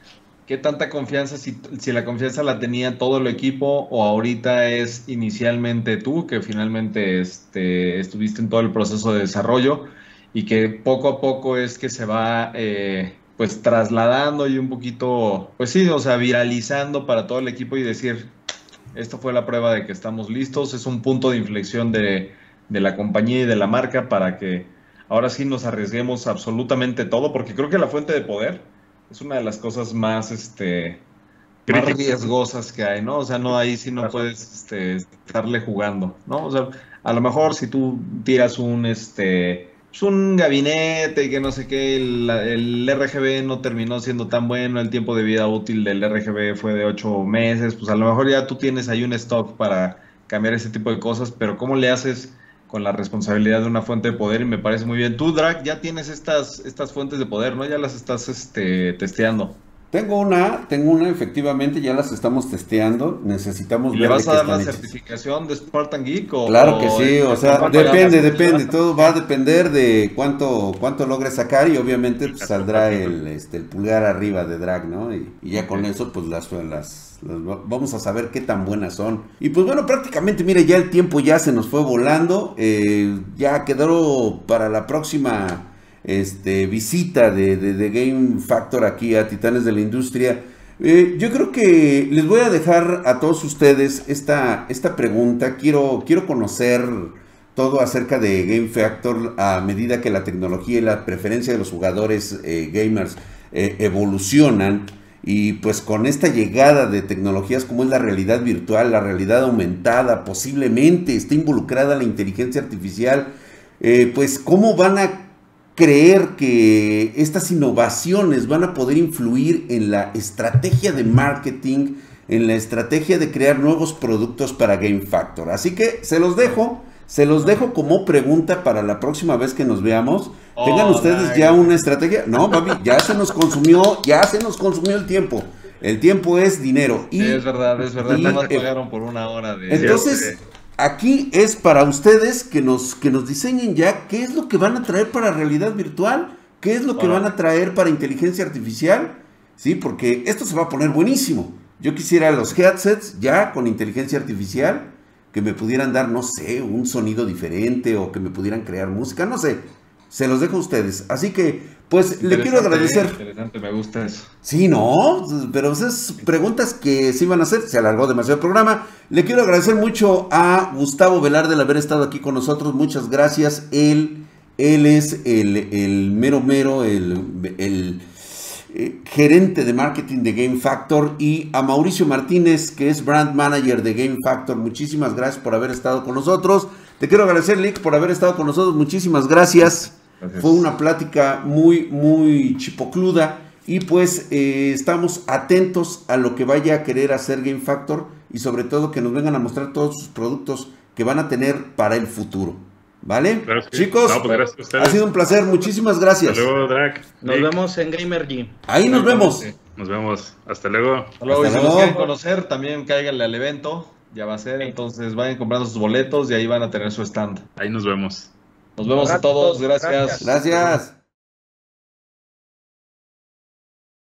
¿Qué tanta confianza, si, si, la confianza la tenía todo el equipo o ahorita es inicialmente tú, que finalmente este, estuviste en todo el proceso de desarrollo y que poco a poco es que se va eh, pues trasladando y un poquito, pues sí, o sea, viralizando para todo el equipo y decir, esta fue la prueba de que estamos listos, es un punto de inflexión de, de la compañía y de la marca para que ahora sí nos arriesguemos absolutamente todo, porque creo que la fuente de poder es una de las cosas más, este, riesgosas que hay, ¿no? O sea, no ahí sí no puedes este, estarle jugando, ¿no? O sea, a lo mejor si tú tiras un, este, pues un gabinete que no sé qué, el, el, RGB no terminó siendo tan bueno, el tiempo de vida útil del RGB fue de ocho meses, pues a lo mejor ya tú tienes ahí un stock para cambiar ese tipo de cosas, pero ¿cómo le haces con la responsabilidad de una fuente de poder y me parece muy bien. Tú, Drag, ya tienes estas, estas fuentes de poder, ¿no? Ya las estás este, testeando. Tengo una, tengo una, efectivamente, ya las estamos testeando. Necesitamos ¿Le vas a dar la certificación de Spartan Geek? O, claro que sí, o sea, depende, depende. Todo va a depender de cuánto, cuánto logres sacar y obviamente pues, saldrá el, este, el pulgar arriba de drag, ¿no? Y, ya con eso, pues las, las, vamos a saber qué tan buenas son. Y pues bueno, prácticamente, mire, ya el tiempo ya se nos fue volando. Eh, ya quedó para la próxima este, visita de, Game Factor aquí a Titanes de la Industria. Eh, yo creo que les voy a dejar a todos ustedes esta, esta pregunta. Quiero, quiero conocer todo acerca de Game Factor a medida que la tecnología y la preferencia de los jugadores eh, gamers eh, evolucionan. Y pues con esta llegada de tecnologías como es la realidad virtual, la realidad aumentada, posiblemente está involucrada la inteligencia artificial, pues cómo van a creer que estas innovaciones van a poder influir en la estrategia de marketing, en la estrategia de crear nuevos productos para Game Factor. Así que se los dejo, se los dejo como pregunta para la próxima vez que nos veamos. Tengan oh, ustedes ya una estrategia. No, papi, ya se nos consumió, ya se nos consumió el tiempo. El tiempo es dinero. Y, es verdad, es verdad. Y, pagaron por una hora de. Entonces, aquí es para ustedes que nos, que nos diseñen ya qué es lo que van a traer para realidad virtual, qué es lo que van a traer para inteligencia artificial, ¿sí? Porque esto se va a poner buenísimo. Yo quisiera los headsets ya con inteligencia artificial, que me pudieran dar, no sé, un sonido diferente o que me pudieran crear música, no sé. Se los dejo a ustedes. Así que pues le quiero agradecer. Interesante, me gusta eso. Sí, no, pero esas preguntas que se iban a hacer, se alargó demasiado el programa. Le quiero agradecer mucho a Gustavo Velarde el haber estado aquí con nosotros. Muchas gracias. Él, él es el, mero mero, el, eh, gerente de marketing de Game Factor. Y a Mauricio Martínez, que es brand manager de Game Factor. Muchísimas gracias por haber estado con nosotros. Te quiero agradecer, Lick, por haber estado con nosotros. Muchísimas gracias. Fue una plática muy, muy chipocluda y pues eh, estamos atentos a lo que vaya a querer hacer Game Factor y sobre todo que nos vengan a mostrar todos sus productos que van a tener para el futuro. ¿Vale? Chicos, pues ha sido un placer. Muchísimas gracias. Nos vemos en Gamer Ahí nos vemos. Nos vemos. Hasta luego. Hasta luego. Hasta y si luego. nos quieren conocer, también cáiganle al evento. Ya va a ser. Entonces vayan comprando sus boletos y ahí van a tener su stand. Ahí nos vemos. Nos vemos a todos. gracias. Gracias. Gracias.